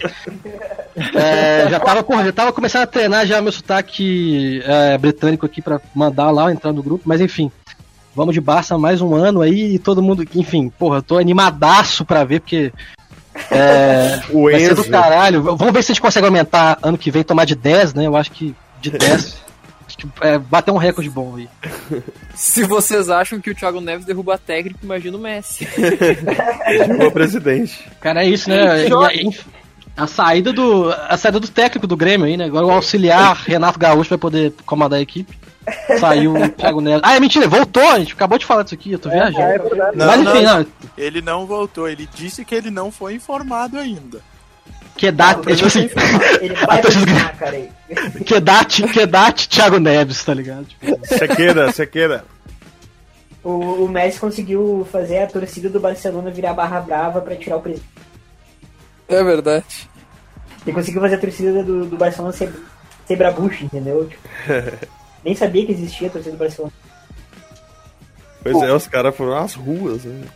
É, já tava, porra, já tava começando a treinar já meu sotaque é, britânico aqui pra mandar lá, entrar no grupo, mas enfim. Vamos de Barça mais um ano aí e todo mundo, enfim, porra, eu tô animadaço pra ver, porque. É, O vai ser do Enzo. caralho. Vamos ver se a gente consegue aumentar ano que vem, tomar de 10, né? Eu acho que de 10. que é, bater um recorde bom aí. Se vocês acham que o Thiago Neves derruba técnico, imagina o Messi. O presidente. Cara, é isso, né? E a, saída do. A saída do técnico do Grêmio aí, né? Agora o auxiliar Renato Gaúcho vai poder comandar a equipe. Saiu o Thiago Neves. Ah, é mentira, voltou, a gente acabou de falar disso aqui, eu tô viajando. Não, Mas enfim, não, não, Ele não voltou, ele disse que ele não foi informado ainda. Quedate, é tipo assim. Ele vai ganhar, cara. aí. Grêmio, Quedate, Quedate, Thiago Neves, tá ligado? Tipo, Sequeira, sequeira. O, o Messi conseguiu fazer a torcida do Barcelona virar barra brava pra tirar o presidente. É verdade. Ele conseguiu fazer a torcida do, do Barcelona ser, ser brabucha, entendeu? Tipo, nem sabia que existia a torcida do Barcelona. Pois é, os caras foram às ruas, né?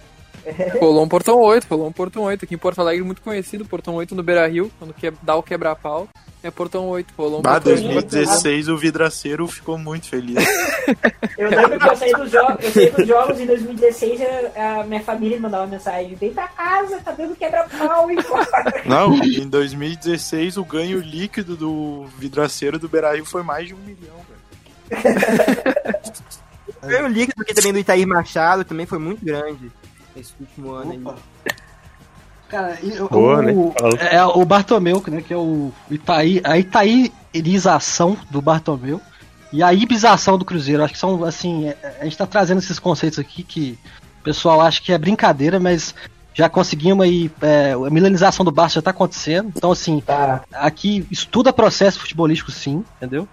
Rolou um Portão 8, rolou um Portão 8 aqui em Porto Alegre, muito conhecido, Portão 8 no Beira Rio, quando que, dá o quebra-pau. É Portão 8, rolou um Bah, Portão 8. 2016 o vidraceiro ficou muito feliz. Eu lembro que eu saí dos jogos, eu saí dos jogos em 2016 a, a minha família mandava mensagem, vem pra casa, tá dando quebra-pau e Não, em 2016 o ganho líquido do vidraceiro do Beira-Rio foi mais de um milhão, velho. O ganho líquido aqui também do Itair Machado também foi muito grande esse último ano aí. Cara, e o, Boa, o- né? É o Bartomeu, né, que é o Itaí, a Itaírização do Bartomeu. e a ibização do Cruzeiro. Acho que são, assim, é- a gente tá trazendo esses conceitos aqui que o pessoal acha que é brincadeira, mas já conseguimos aí, é, a milanização do Barça já tá acontecendo. Então, assim, aqui estuda processo futebolístico sim, entendeu?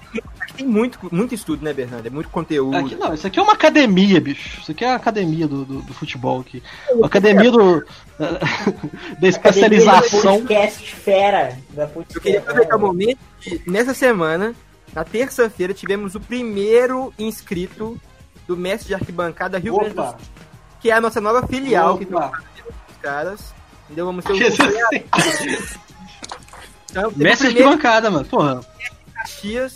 Tem muito, muito estudo, né, Bernardo? É muito conteúdo. Aqui não, isso aqui é uma academia, bicho. Isso aqui é a academia do, do, do futebol aqui. Uma academia do. da especialização. Podcast fera da Eu queria aproveitar o momento que nessa semana, na terça-feira, tivemos o primeiro inscrito do mestre de arquibancada Rio Grande do Opa. Sul, que é a nossa nova filial que Opa. os caras. Entendeu? Vamos ter o então, o Mestre de arquibancada, mano. Porra. Caxias.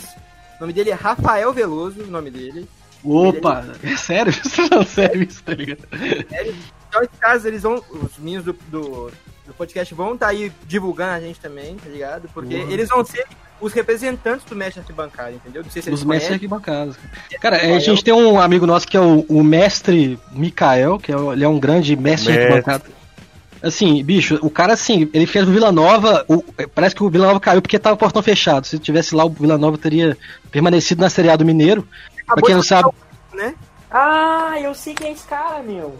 O nome dele é Rafael Veloso, o nome dele. Opa, é sério? Não, sério isso, tá ligado? Sério? Então, esses caras, eles vão. Os meninos do, do, do podcast vão estar aí divulgando a gente também, tá ligado? Porque Uhum. eles vão ser os representantes do mestre arquibancada, entendeu? Não sei se eles Os mestres conhecem. arquibancadas. Cara, a gente tem um amigo nosso que é o, o mestre Mikael, que é, ele é um grande mestre de Mestre. arquibancada. Assim, bicho, o cara assim, ele fez o Vila Nova, o- parece que o Vila Nova caiu porque tava o portão fechado. Se tivesse lá, o Vila Nova teria permanecido na Série A do Mineiro. Pra quem não sabe, Né? Ah, eu sei quem é esse cara, meu.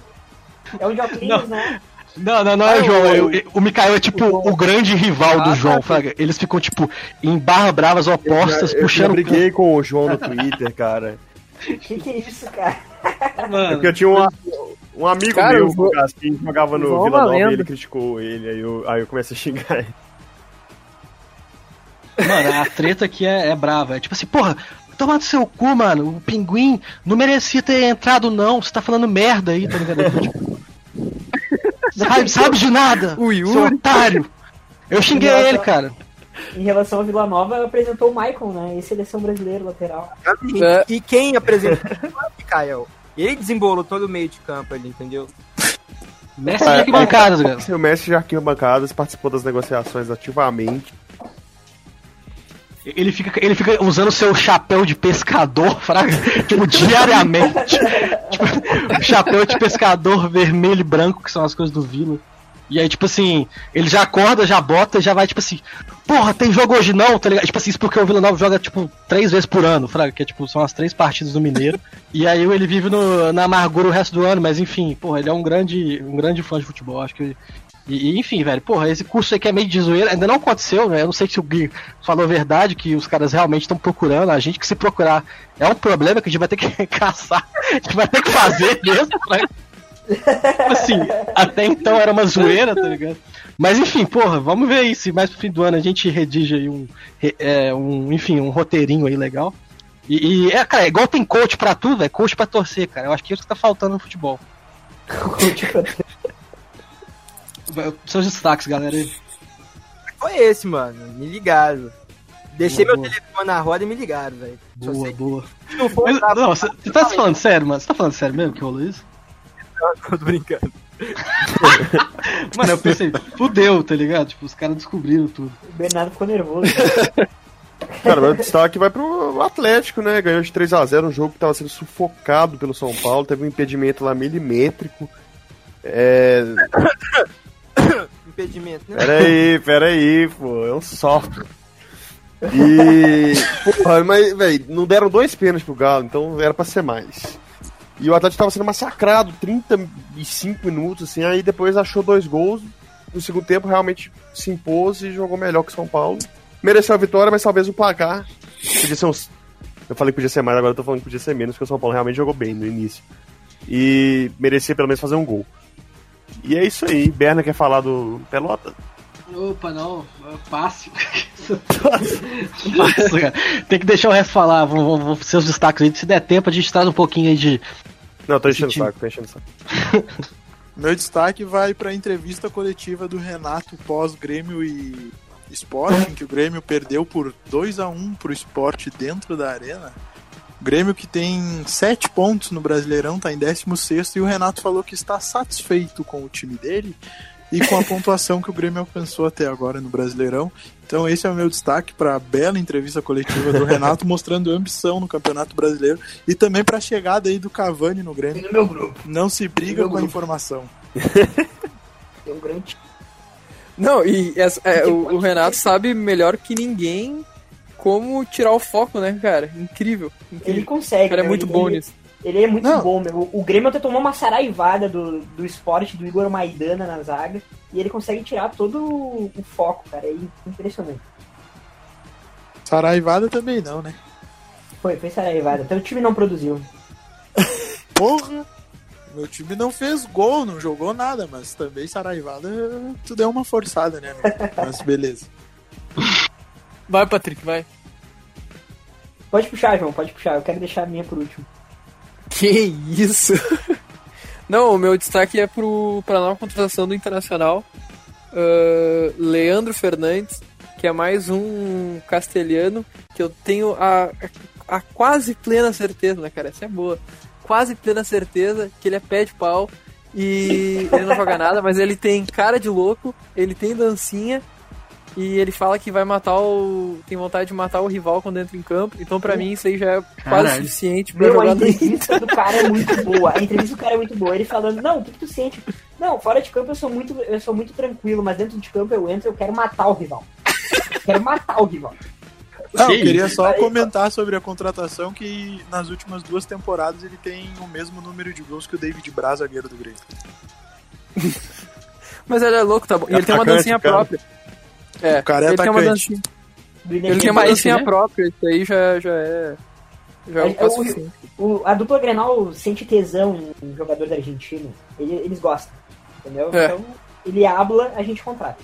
É o óculos, né? Não, não, não é o João. eu- eu- o Mikael é tipo o grande rival do João, fraga. Eles ficam, tipo, em barra bravas opostas, eu, eu puxando. já briguei com o João no Twitter, cara. Que que é isso, cara? Mano, Porque eu tinha um, um amigo Cara, meu, Gasquim, que jogava no é Vila Nova e ele criticou ele, aí eu, aí eu comecei a xingar ele. Mano, a treta aqui é, é brava. É tipo assim, porra, toma do seu cu, mano. O pinguim não merecia ter entrado, não. Você tá falando merda aí, tá ligado? Tipo, sabe, sabe de nada, O Yuri. seu otário. Eu xinguei Nossa. ele, cara. Em relação ao Vila Nova, apresentou o Michael, né? Ex-seleção brasileiro lateral. É. E quem apresentou foi o Mikael. Ele desembolou todo o meio de campo ali, entendeu? Mestre de arquibancadas, cara. O mestre de arquibancadas participou das negociações ativamente. Ele fica, ele fica usando seu chapéu de pescador, fraga, tipo, diariamente. tipo, o chapéu de pescador vermelho e branco, que são as coisas do Vila. E aí, tipo assim, ele já acorda, já bota, já vai, tipo assim, porra, tem jogo hoje não, tá ligado? Tipo assim, isso porque o Vila Nova joga, tipo, três vezes por ano, fraga, que é, tipo, são as três partidas do Mineiro. e aí ele vive no, na amargura o resto do ano, mas enfim, porra, ele é um grande, um grande fã de futebol, acho que e, enfim, velho, porra, esse curso aí que é meio de zoeira, ainda não aconteceu, né? Eu não sei se o Gui falou a verdade, que os caras realmente estão procurando, a gente que se procurar é um problema que a gente vai ter que caçar, a gente vai ter que fazer mesmo, né? Tipo assim, até então era uma zoeira, tá ligado? Mas enfim, porra, vamos ver aí se mais pro fim do ano a gente redige aí um, é, um enfim, um roteirinho aí legal. E, e, é, cara, é igual tem coach pra tudo, é coach pra torcer, cara. Eu acho que é isso que tá faltando no futebol. Seus destaques, galera. aí. Foi esse, mano. Me ligaram. Deixei Boa, meu boa. telefone na roda e me ligaram, velho. Boa, boa. não for Mas, pra- não, você você tá falando sério, mano? Você tá falando sério mesmo que rolou isso? Tô brincando. Mano, eu pensei, fudeu, tá ligado? Tipo, os caras descobriram tudo. O Bernardo ficou nervoso. Cara, meu destaque vai pro Atlético, né? Ganhou de 3x0 um jogo que tava sendo sufocado pelo São Paulo, teve um impedimento lá milimétrico. É. Impedimento, né? Peraí, peraí, pô, é um software. E. Porra, mas, velho, não deram dois pênaltis pro Galo, então era pra ser mais. E o Atlético tava sendo massacrado 35 minutos, assim, aí depois achou dois gols. No segundo tempo realmente se impôs e jogou melhor que o São Paulo. Mereceu a vitória, mas talvez o placar podia ser uns. Eu falei que podia ser mais, agora eu tô falando que podia ser menos, porque o São Paulo realmente jogou bem no início. E merecia pelo menos fazer um gol. E é isso aí. Berna quer falar do Pelota? Opa, não, fácil. fácil, cara. Tem que deixar o resto falar, vão, vão, vão seus destaques aí. Se der tempo, a gente traz um pouquinho aí de. Não, tô enchendo o saco, tô enchendo o saco. Meu destaque vai para a entrevista coletiva do Renato pós-Grêmio e Sporting, que o Grêmio perdeu por 2 a 1 pro Sport dentro da arena. O Grêmio que tem 7 pontos no Brasileirão, tá em 16 e o Renato falou que está satisfeito com o time dele e com a pontuação que o Grêmio alcançou até agora no Brasileirão. Então esse é o meu destaque para a bela entrevista coletiva do Renato mostrando ambição no Campeonato Brasileiro e também para a chegada aí do Cavani no Grêmio. no meu grupo. Não se briga com a grupo. informação. Tem um grande. Não, e essa- é, o, o Renato sabe melhor que ninguém como tirar o foco, né, cara? Incrível. incrível. Ele consegue. O cara é meu, muito ele- bom ele- nisso. Ele é muito Não. bom, meu. O Grêmio até tomou uma saraivada do, do esporte, do Igor Maidana na zaga, e ele consegue tirar todo o foco, cara. É impressionante. Saraivada também não, né? Foi, foi saraivada. Até o time não produziu. Porra! Meu time não fez gol, não jogou nada, mas também Saraivada tu deu uma forçada, né? Mas beleza. Vai, Patrick, vai. Pode puxar, João, pode puxar. Eu quero deixar a minha por último. Que isso? Não, o meu destaque é pro, pra nova contratação do Internacional. Ah, Leandro Fernandes, que é mais um castelhano que eu tenho a, a quase plena certeza, né, cara? Essa é boa. Quase plena certeza que ele é pé de pau e ele não joga nada, mas ele tem cara de louco, ele tem dancinha e ele fala que vai matar o. tem vontade de matar o rival quando entra em campo. Então, pra mim, isso aí já é quase Caralho. suficiente pra Meu, a jogar no entrevista do cara é muito boa. A entrevista do cara é muito boa. Ele falando, não, o que, que tu sente? Não, fora de campo eu sou muito, eu sou muito tranquilo, mas dentro de campo eu entro, eu quero matar o rival. Eu quero matar o rival. Não, eu Que queria só comentar sobre a contratação que nas últimas duas temporadas ele tem o mesmo número de gols que o David Braz, zagueiro do Grêmio. Mas ele é louco, tá bom. E ele tem uma Atacante, dancinha própria. É, O cara é ele tem uma atacante. dancinha. Do Ele tem uma dancinha né? própria, isso aí já, já é. Já é um É, passo o-. O- a dupla Grenal sente tesão em jogador da Argentina. Ele- eles gostam, entendeu? É. Então, ele habla, a gente contrata.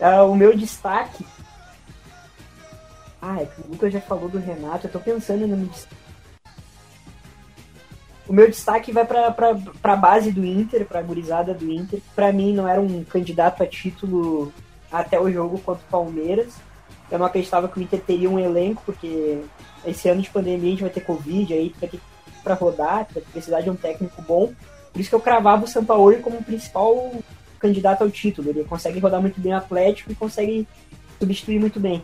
Ah, o meu destaque. Ah, é que o Lucas já falou do Renato, eu tô pensando no meu destaque. O meu destaque vai pra, pra, pra base do Inter, pra gurizada do Inter. Pra mim não era um candidato a título até o jogo contra o Palmeiras. Eu não acreditava que o Inter teria um elenco, porque esse ano de pandemia a gente vai ter Covid, aí vai ter pra rodar, vai precisar de um técnico bom. Por isso que eu cravava o Sampaoli como o principal candidato ao título. Ele consegue rodar muito bem o Atlético e consegue substituir muito bem.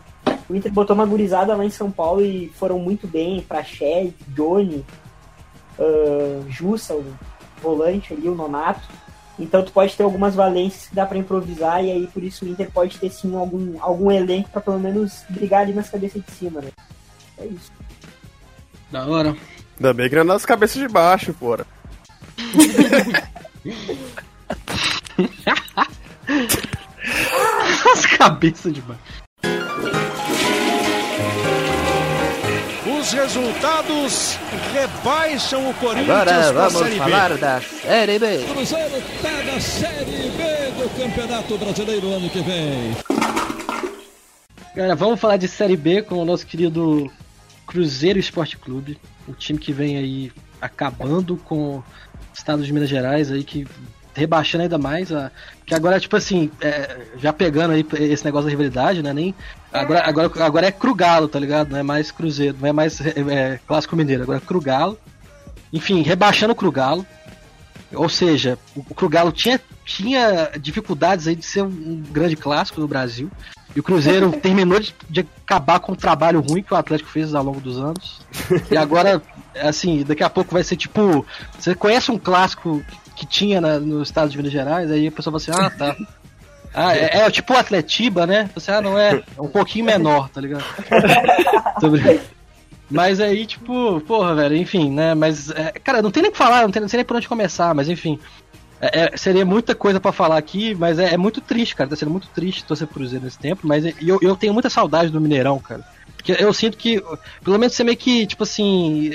O Inter botou uma gurizada lá em São Paulo e foram muito bem. Praxé, Johnny, ah, Jussa, o volante ali, o Nonato. Então tu pode ter algumas valências que dá pra improvisar e aí por isso o Inter pode ter sim algum, algum elenco pra pelo menos brigar ali nas cabeças de cima, né? É isso. Da hora. Ainda bem que não é nas cabeças de baixo, porra. As cabeças de baixo. Os resultados rebaixam o Corinthians Agora vamos Série B. falar da Série B. Cruzeiro pega a Série B do Campeonato Brasileiro ano que vem. Galera, vamos falar de Série B com o nosso querido Cruzeiro Esporte Clube. O time que vem aí acabando com o estado de Minas Gerais aí, que rebaixando ainda mais. A, que agora, tipo assim, é, já pegando aí esse negócio da rivalidade, né? Nem, agora, agora, agora é Crugalo, tá ligado? Não é mais Cruzeiro, não é mais é, é, Clássico Mineiro, agora é Crugalo. Enfim, rebaixando o Crugalo. Ou seja, o o Crugalo tinha, tinha dificuldades aí de ser um grande clássico no Brasil. E o Cruzeiro terminou de, de acabar com o trabalho ruim que o Atlético fez ao longo dos anos. E agora, assim, daqui a pouco vai ser tipo. Você conhece um clássico que tinha na- no estado de Minas Gerais? Aí a pessoa fala assim: ah, tá. Ah, é, é tipo o Atletiba, né? Você, ah, não é. É um pouquinho menor, tá ligado? Mas aí, tipo, porra, velho, enfim, né? Mas, é, cara, não tem nem o que falar, não, tem, não sei nem por onde começar, mas enfim. É, é, seria muita coisa pra falar aqui, mas é, é muito triste, cara. Tá sendo muito triste torcer pro Cruzeiro nesse tempo, mas eu, eu tenho muita saudade do Mineirão, cara. Porque eu sinto que, pelo menos você meio que, tipo assim.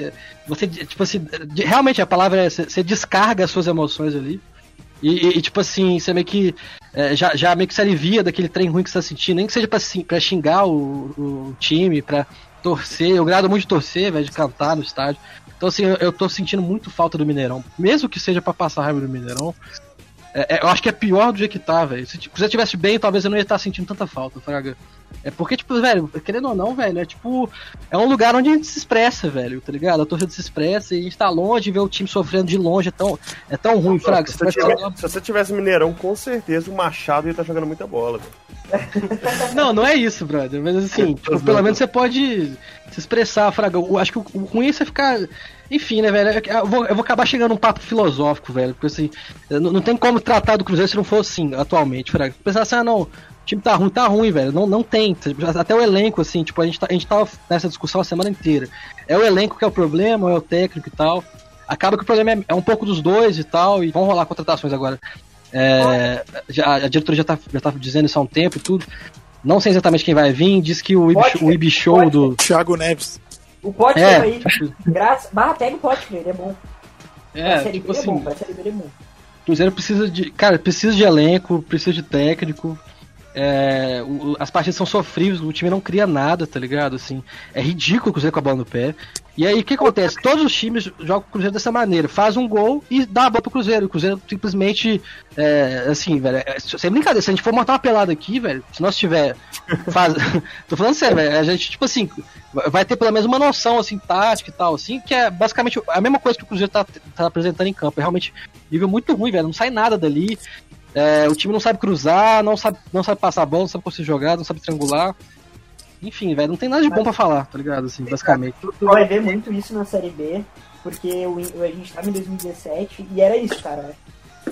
Você, tipo assim, realmente a palavra é. Você descarga as suas emoções ali. E, e- e, tipo assim, você meio que. é, já, já meio que se alivia daquele trem ruim que você tá sentindo, nem que seja pra, assim, pra xingar o, o time, pra torcer. Eu grado muito de torcer, velho, de cantar no estádio. Então, assim, eu, eu tô sentindo muito falta do Mineirão. Mesmo que seja pra passar raiva do Mineirão. É- é, eu acho que é pior do jeito que tá, velho. Se tipo, se eu tivesse bem, talvez eu não ia estar sentindo tanta falta, Fraga. É porque, tipo, velho, querendo ou não, velho, é tipo. É um lugar onde a gente se expressa, velho, tá ligado? A torcida se expressa e a gente tá longe, ver o time sofrendo de longe é tão, é tão ruim, Fraga. Se Você você, se você tivesse Mineirão, com certeza o Machado ia estar jogando muita bola. velho. Não, não é isso, brother. Mas assim, tipo, pelo menos você pode se expressar, Fraga. Eu acho que o ruim é você ficar. Enfim, né, velho? Eu vou, eu vou acabar chegando num papo filosófico, velho. Porque assim, não, não tem como tratar do Cruzeiro se não for assim, atualmente, Fraga. Pensar assim, ah, não. O time tá ruim, tá ruim, velho. Não, não tem. Até o elenco, assim, tipo, a gente, tá, a gente tava nessa discussão a semana inteira. É o elenco que é o problema, ou é o técnico e tal. Acaba que o problema é, é um pouco dos dois e tal, e vão rolar contratações agora. É, já, a diretoria já tá, já tá dizendo isso há um tempo e tudo. Não sei exatamente quem vai vir, diz que o Ibi, o Ibi do. Thiago Neves. O Pote É. aí, graças. Barra, pega o Pote, ele é bom. É, pra tipo B é assim, bom, pra série B é bom. Cruzeiro precisa de. Cara, precisa de elenco, precisa de técnico. É, o- as partidas são sofríveis, o time não cria nada, tá ligado? Assim, é ridículo o Cruzeiro com a bola no pé. E aí o que acontece? Todos os times jogam o Cruzeiro dessa maneira: faz um gol e dá a bola pro Cruzeiro. O Cruzeiro simplesmente. É, assim, velho, é, sem brincadeira, se a gente for montar uma pelada aqui, velho, se nós tiver. Faz... Tô falando sério, velho, a gente, tipo assim, vai ter pelo menos uma noção, assim, tática e tal, assim, que é basicamente a mesma coisa que o Cruzeiro tá, tá apresentando em campo. É realmente nível muito ruim, velho, não sai nada dali. É, o time não sabe cruzar, não sabe, não sabe passar a bola, não sabe conseguir jogar, não sabe triangular. Enfim, velho, não tem nada de bom pra falar, tá ligado? Assim, basicamente. Tu vai ver muito isso na Série B, porque o, a gente tava em 2017 e era isso, cara.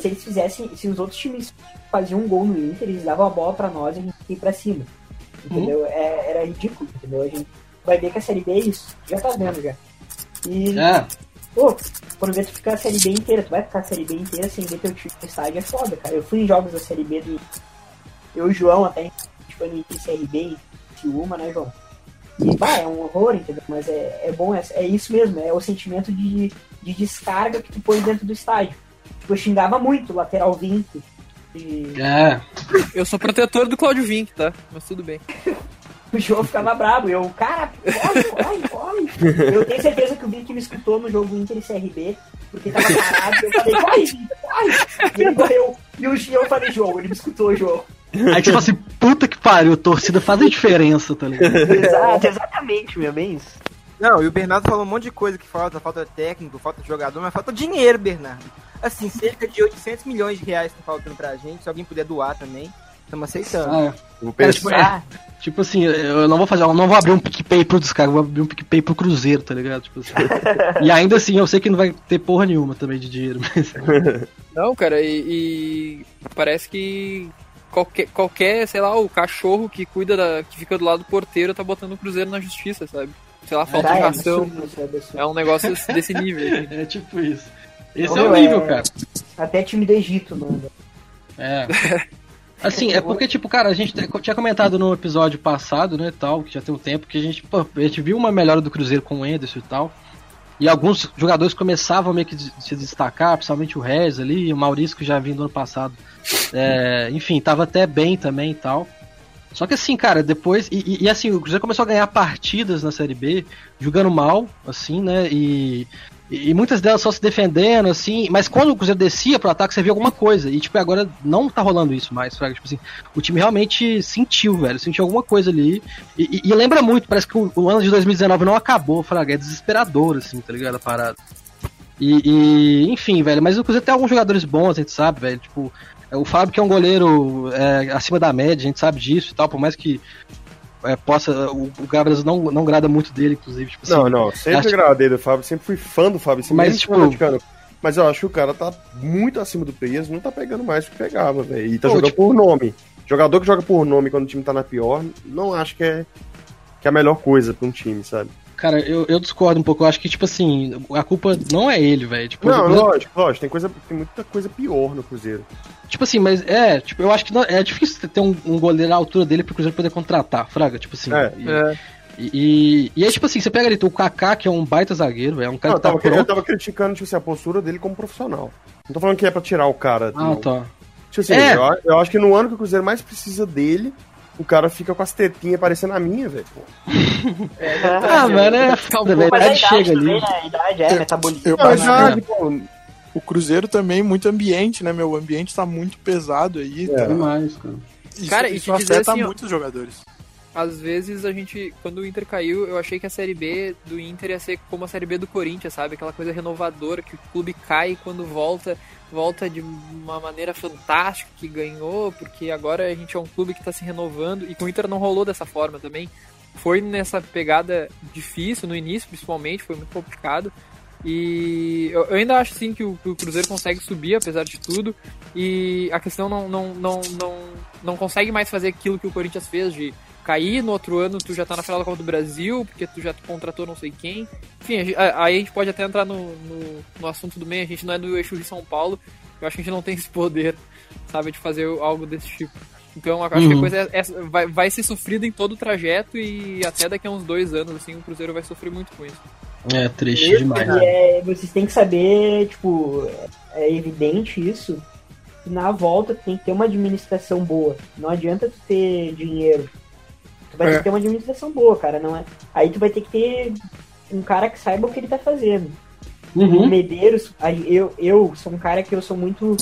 Se eles fizessem, se os outros times faziam um gol no Inter, eles davam a bola pra nós e a gente ia pra cima. Entendeu? É, era ridículo, entendeu? A gente vai ver que a Série B é isso. Já tá vendo já. E, É. pô, quando vê tu ficar a Série B inteira, tu vai ficar a Série B inteira sem ver teu time no estádio, é foda, cara. Eu fui em jogos da Série B do. Eu e o João até, tipo, no Inter CRB e Ciúma, né, João? E, bah, é um horror, entendeu? Mas é, é bom, é, é isso mesmo, é o sentimento de, de descarga que tu põe dentro do estádio. Tipo, eu xingava muito o lateral 20. E É. Eu sou protetor do Claudio Vink, tá? Mas tudo bem. o João ficava brabo. Eu, cara, corre, corre, corre. Eu tenho certeza que o Vink me escutou no jogo Inter e CRB, porque tava parado. e Eu falei, corre, corre. E ele correu. E o João, eu falei, João, ele me escutou, João. Aí tipo assim, puta que pariu, torcida faz a diferença, tá ligado? Exato, exatamente, meu, bem isso. Não, e o Bernardo falou um monte de coisa que falta, falta técnico, falta jogador, mas falta dinheiro, Bernardo. Assim, cerca de 800 milhões de reais tá faltando pra gente, se alguém puder doar também, estamos aceitando. Ah, é. Vou Cara, tipo, é, tipo assim, eu não vou fazer, eu não vou abrir um PicPay pro descarga, eu vou abrir um PicPay pro Cruzeiro, tá ligado? Tipo assim. e ainda assim, eu sei que não vai ter porra nenhuma também de dinheiro, mas. Não, cara, e, e parece que qualquer, qualquer, sei lá, o cachorro que cuida da. que fica do lado do porteiro tá botando o Cruzeiro na justiça, sabe? Sei lá, falta Ah, de é ração. é. É um negócio desse- nível. assim. É tipo isso. Esse é o nível, é- cara. Até time do Egito, mano. É. Assim, é porque, tipo, cara, a gente tinha comentado no episódio passado, né, tal, que já tem um tempo, que a gente, pô, a gente viu uma melhora do Cruzeiro com o Enderson e tal. E alguns jogadores começavam meio que de- se destacar, principalmente o Rez ali, o Maurício, que já vinha do ano passado. É, enfim, tava até bem também e tal. Só que assim, cara, depois. E- e, assim, o Cruzeiro começou a ganhar partidas na Série B, jogando mal, assim, né? E, e muitas delas só se defendendo, assim. Mas quando o Cruzeiro descia pro ataque, você via alguma coisa. E, tipo, agora não tá rolando isso mais, Fraga. Tipo assim, o time realmente sentiu, velho. Sentiu alguma coisa ali. E, e- e lembra muito, parece que o, o ano de 2019 não acabou, Fraga. É desesperador, assim, tá ligado? A parada. E, e, enfim, velho, mas o Cruzeiro tem alguns jogadores bons, a gente sabe, velho. Tipo, é, o Fábio que é um goleiro é, acima da média, a gente sabe disso e tal, por mais que é, possa. O, o Gabriel não, não grada muito dele, inclusive. Tipo, Não, assim, não, sempre acho- agradei do Fábio, sempre fui fã do Fábio, assim, Mas, tipo- praticando. Mas eu acho que o cara tá muito acima do peso, não tá pegando mais do que pegava, velho. E tá Pô, jogando tipo- por nome. Jogador que joga por nome quando o time tá na pior, não acho que é, que é a melhor coisa pra um time, sabe? Cara, eu, eu discordo um pouco. Eu acho que, tipo assim, a culpa não é ele, velho. Tipo, Não, Cruzeiro- lógico, lógico, tem, coisa, tem muita coisa pior no Cruzeiro. Tipo assim, mas é, tipo, eu acho que não- é difícil ter um, um goleiro à altura dele pro Cruzeiro poder contratar, Fraga, tipo assim. É, e, é. E, e, aí, tipo assim, você pega ali o Kaká, que é um baita zagueiro, é um cara Não, eu, que tá tava, eu tava criticando tipo, assim, a postura dele como profissional. Não tô falando que é pra tirar o cara. Ah, não. tá. Tipo assim, É. eu, eu acho que no ano que o Cruzeiro mais precisa dele, o cara fica com as tetinhas parecendo a minha, velho. pô. Ah, mano, é foda, velho. A idade chega ali. também, né? A idade é metabolismo. Eu Não, idade, pô, o Cruzeiro também, muito ambiente, né, meu? O ambiente tá muito pesado aí. É. tá? Demais, cara. Isso, Cara, isso afeta assim, ó, muitos jogadores. Às vezes a gente, quando o Inter caiu, eu achei que a Série B do Inter ia ser como a Série B do Corinthians, sabe? Aquela coisa renovadora, que o clube cai e quando volta, volta de uma maneira fantástica, que ganhou, porque agora a gente é um clube que tá se renovando, e com o Inter não rolou dessa forma também. Foi nessa pegada difícil, no início principalmente, foi muito complicado, E eu, ainda acho sim que o, que o Cruzeiro consegue subir, apesar de tudo. E a questão não, não, não, não, não consegue mais fazer aquilo que o Corinthians fez de cair no outro ano, tu já tá na final da Copa do Brasil, porque tu já contratou não sei quem. Enfim, a gente- a- aí a gente pode até entrar no, no, no assunto do meio, a gente não é do eixo de São Paulo, eu acho que a gente não tem esse poder, sabe, de fazer algo desse tipo. Então eu acho que a Uhum. coisa é, é- vai, vai ser sofrida em todo o trajeto e até daqui a uns dois anos, assim, o Cruzeiro vai sofrer muito com isso. É triste demais. é, vocês têm que saber, tipo, é evidente isso, que na volta tem que ter uma administração boa. Não adianta tu ter dinheiro. Tu vai ter É. que ter uma administração boa, cara. Não é... Aí tu vai ter que ter um cara que saiba o que ele tá fazendo. Uhum. O Medeiros, eu, eu sou um cara que eu sou muito.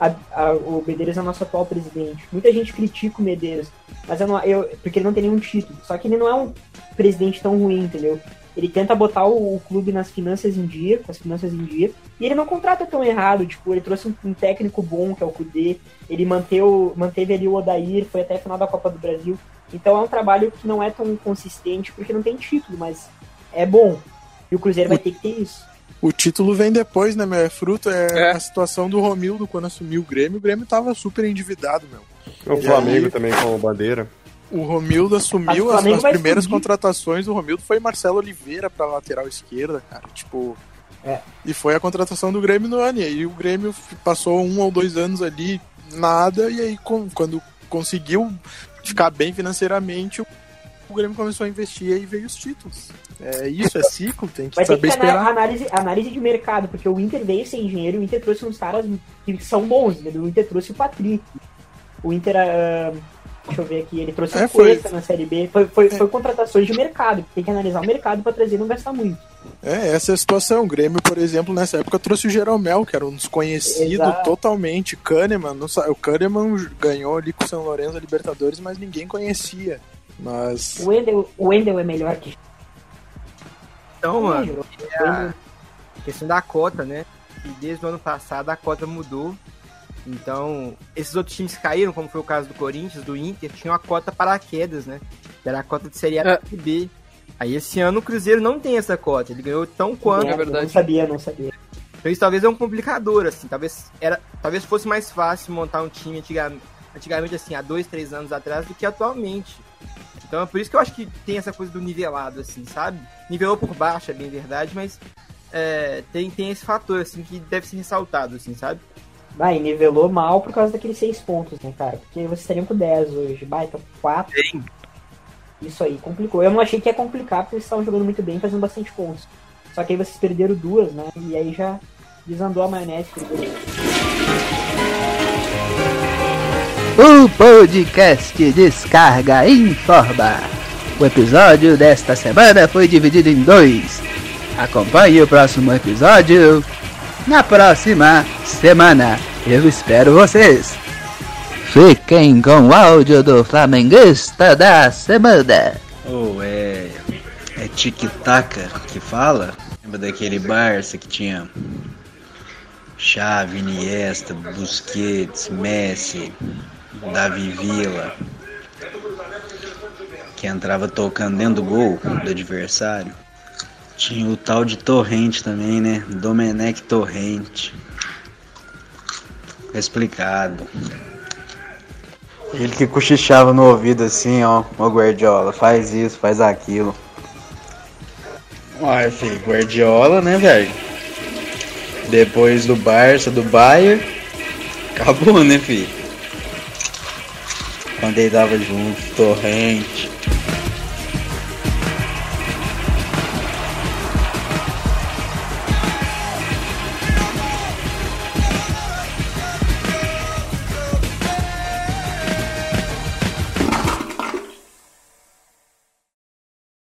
a- a- o Medeiros é o nosso atual presidente. Muita gente critica o Medeiros, mas eu não, eu, porque ele não tem nenhum título. Só que ele não é um presidente tão ruim, entendeu? Ele tenta botar o, o clube nas finanças em dia, com as finanças em dia, e ele não contrata tão errado. Tipo, ele trouxe um, um técnico bom, que é o Kudê, ele manteu, manteve ali o Odair, foi até a final da Copa do Brasil. Então é um trabalho que não é tão consistente, porque não tem título, mas é bom. E o Cruzeiro vai ter que ter isso. O título vem depois, né, meu? É fruto, é, a situação do Romildo quando assumiu o Grêmio. O Grêmio tava super endividado, meu. O Flamengo aí, também com o Bandeira. O Romildo assumiu o as, as primeiras contratações do Romildo foi Marcelo Oliveira pra lateral esquerda, cara. Tipo. É. E foi a contratação do Grêmio no ano. E aí o Grêmio passou um ou dois anos ali, nada, e aí com- quando conseguiu ficar bem financeiramente, o, Grêmio começou a investir e aí veio os títulos. É isso, é ciclo, tem que Vai saber que ter ana- esperar. análise, análise de mercado, porque o Inter veio sem dinheiro, o Inter trouxe uns caras que são bons, entendeu? O Inter trouxe o Patrick. O Inter, ah, deixa eu ver aqui, ele trouxe É, o foi- na Série B. Foi, foi, foi contratações de mercado, tem que analisar o mercado pra trazer e não gastar muito. É, essa é a situação. O Grêmio, por exemplo, nessa época trouxe o Jeromel, que era um desconhecido Exato. totalmente. Kahneman, não sa- o Kahneman ganhou ali com o São Lourenço a Libertadores, mas ninguém conhecia. Mas. O Wendel, o Wendel é melhor que. Então, mano, é a questão da cota, né? E desde o ano passado a cota mudou. Então, esses outros times que caíram, como foi o caso do Corinthians, do Inter, tinham a cota paraquedas, né? Que era a cota de Série A É. e B. Aí esse ano o Cruzeiro não tem essa cota. Ele ganhou tão quanto. É, eu Não sabia, não sabia. Então isso talvez é um complicador, assim. Talvez, era, talvez fosse mais fácil montar um time antigamente, antigamente, assim, há dois, três anos atrás, do que atualmente. Então é por isso que eu acho que tem essa coisa do nivelado, assim, sabe? Nivelou por baixo, é bem verdade, mas é, tem, tem esse fator, assim, que deve ser ressaltado, assim, sabe? Vai, nivelou mal por causa daqueles seis pontos, né, cara? Porque vocês estariam com 10 hoje. Vai, então 4. Isso aí, complicou. Eu não achei que ia complicar, porque eles estavam jogando muito bem, fazendo bastante pontos. Só que aí vocês perderam duas, né? E aí já desandou a maionese. O podcast Descarga Informa. O episódio desta semana foi dividido em dois. Acompanhe o próximo episódio na próxima semana. Eu espero vocês. Fiquem com o áudio do Flamenguista da semana. Ou é. É tic-taca que fala? Lembra daquele Barça que tinha Xavi, Iniesta, Busquets, Messi, Davi Villa, que entrava tocando dentro do gol do adversário. Tinha o tal de Torrente também, né? Domenech Torrente. Explicado. Ele que cochichava no ouvido assim, ó, ô Guardiola, faz isso, faz aquilo. Uai, filho, Guardiola, né, velho? Depois do Barça, do Bayern, acabou, né, filho? Quando ele tava junto, Torrente.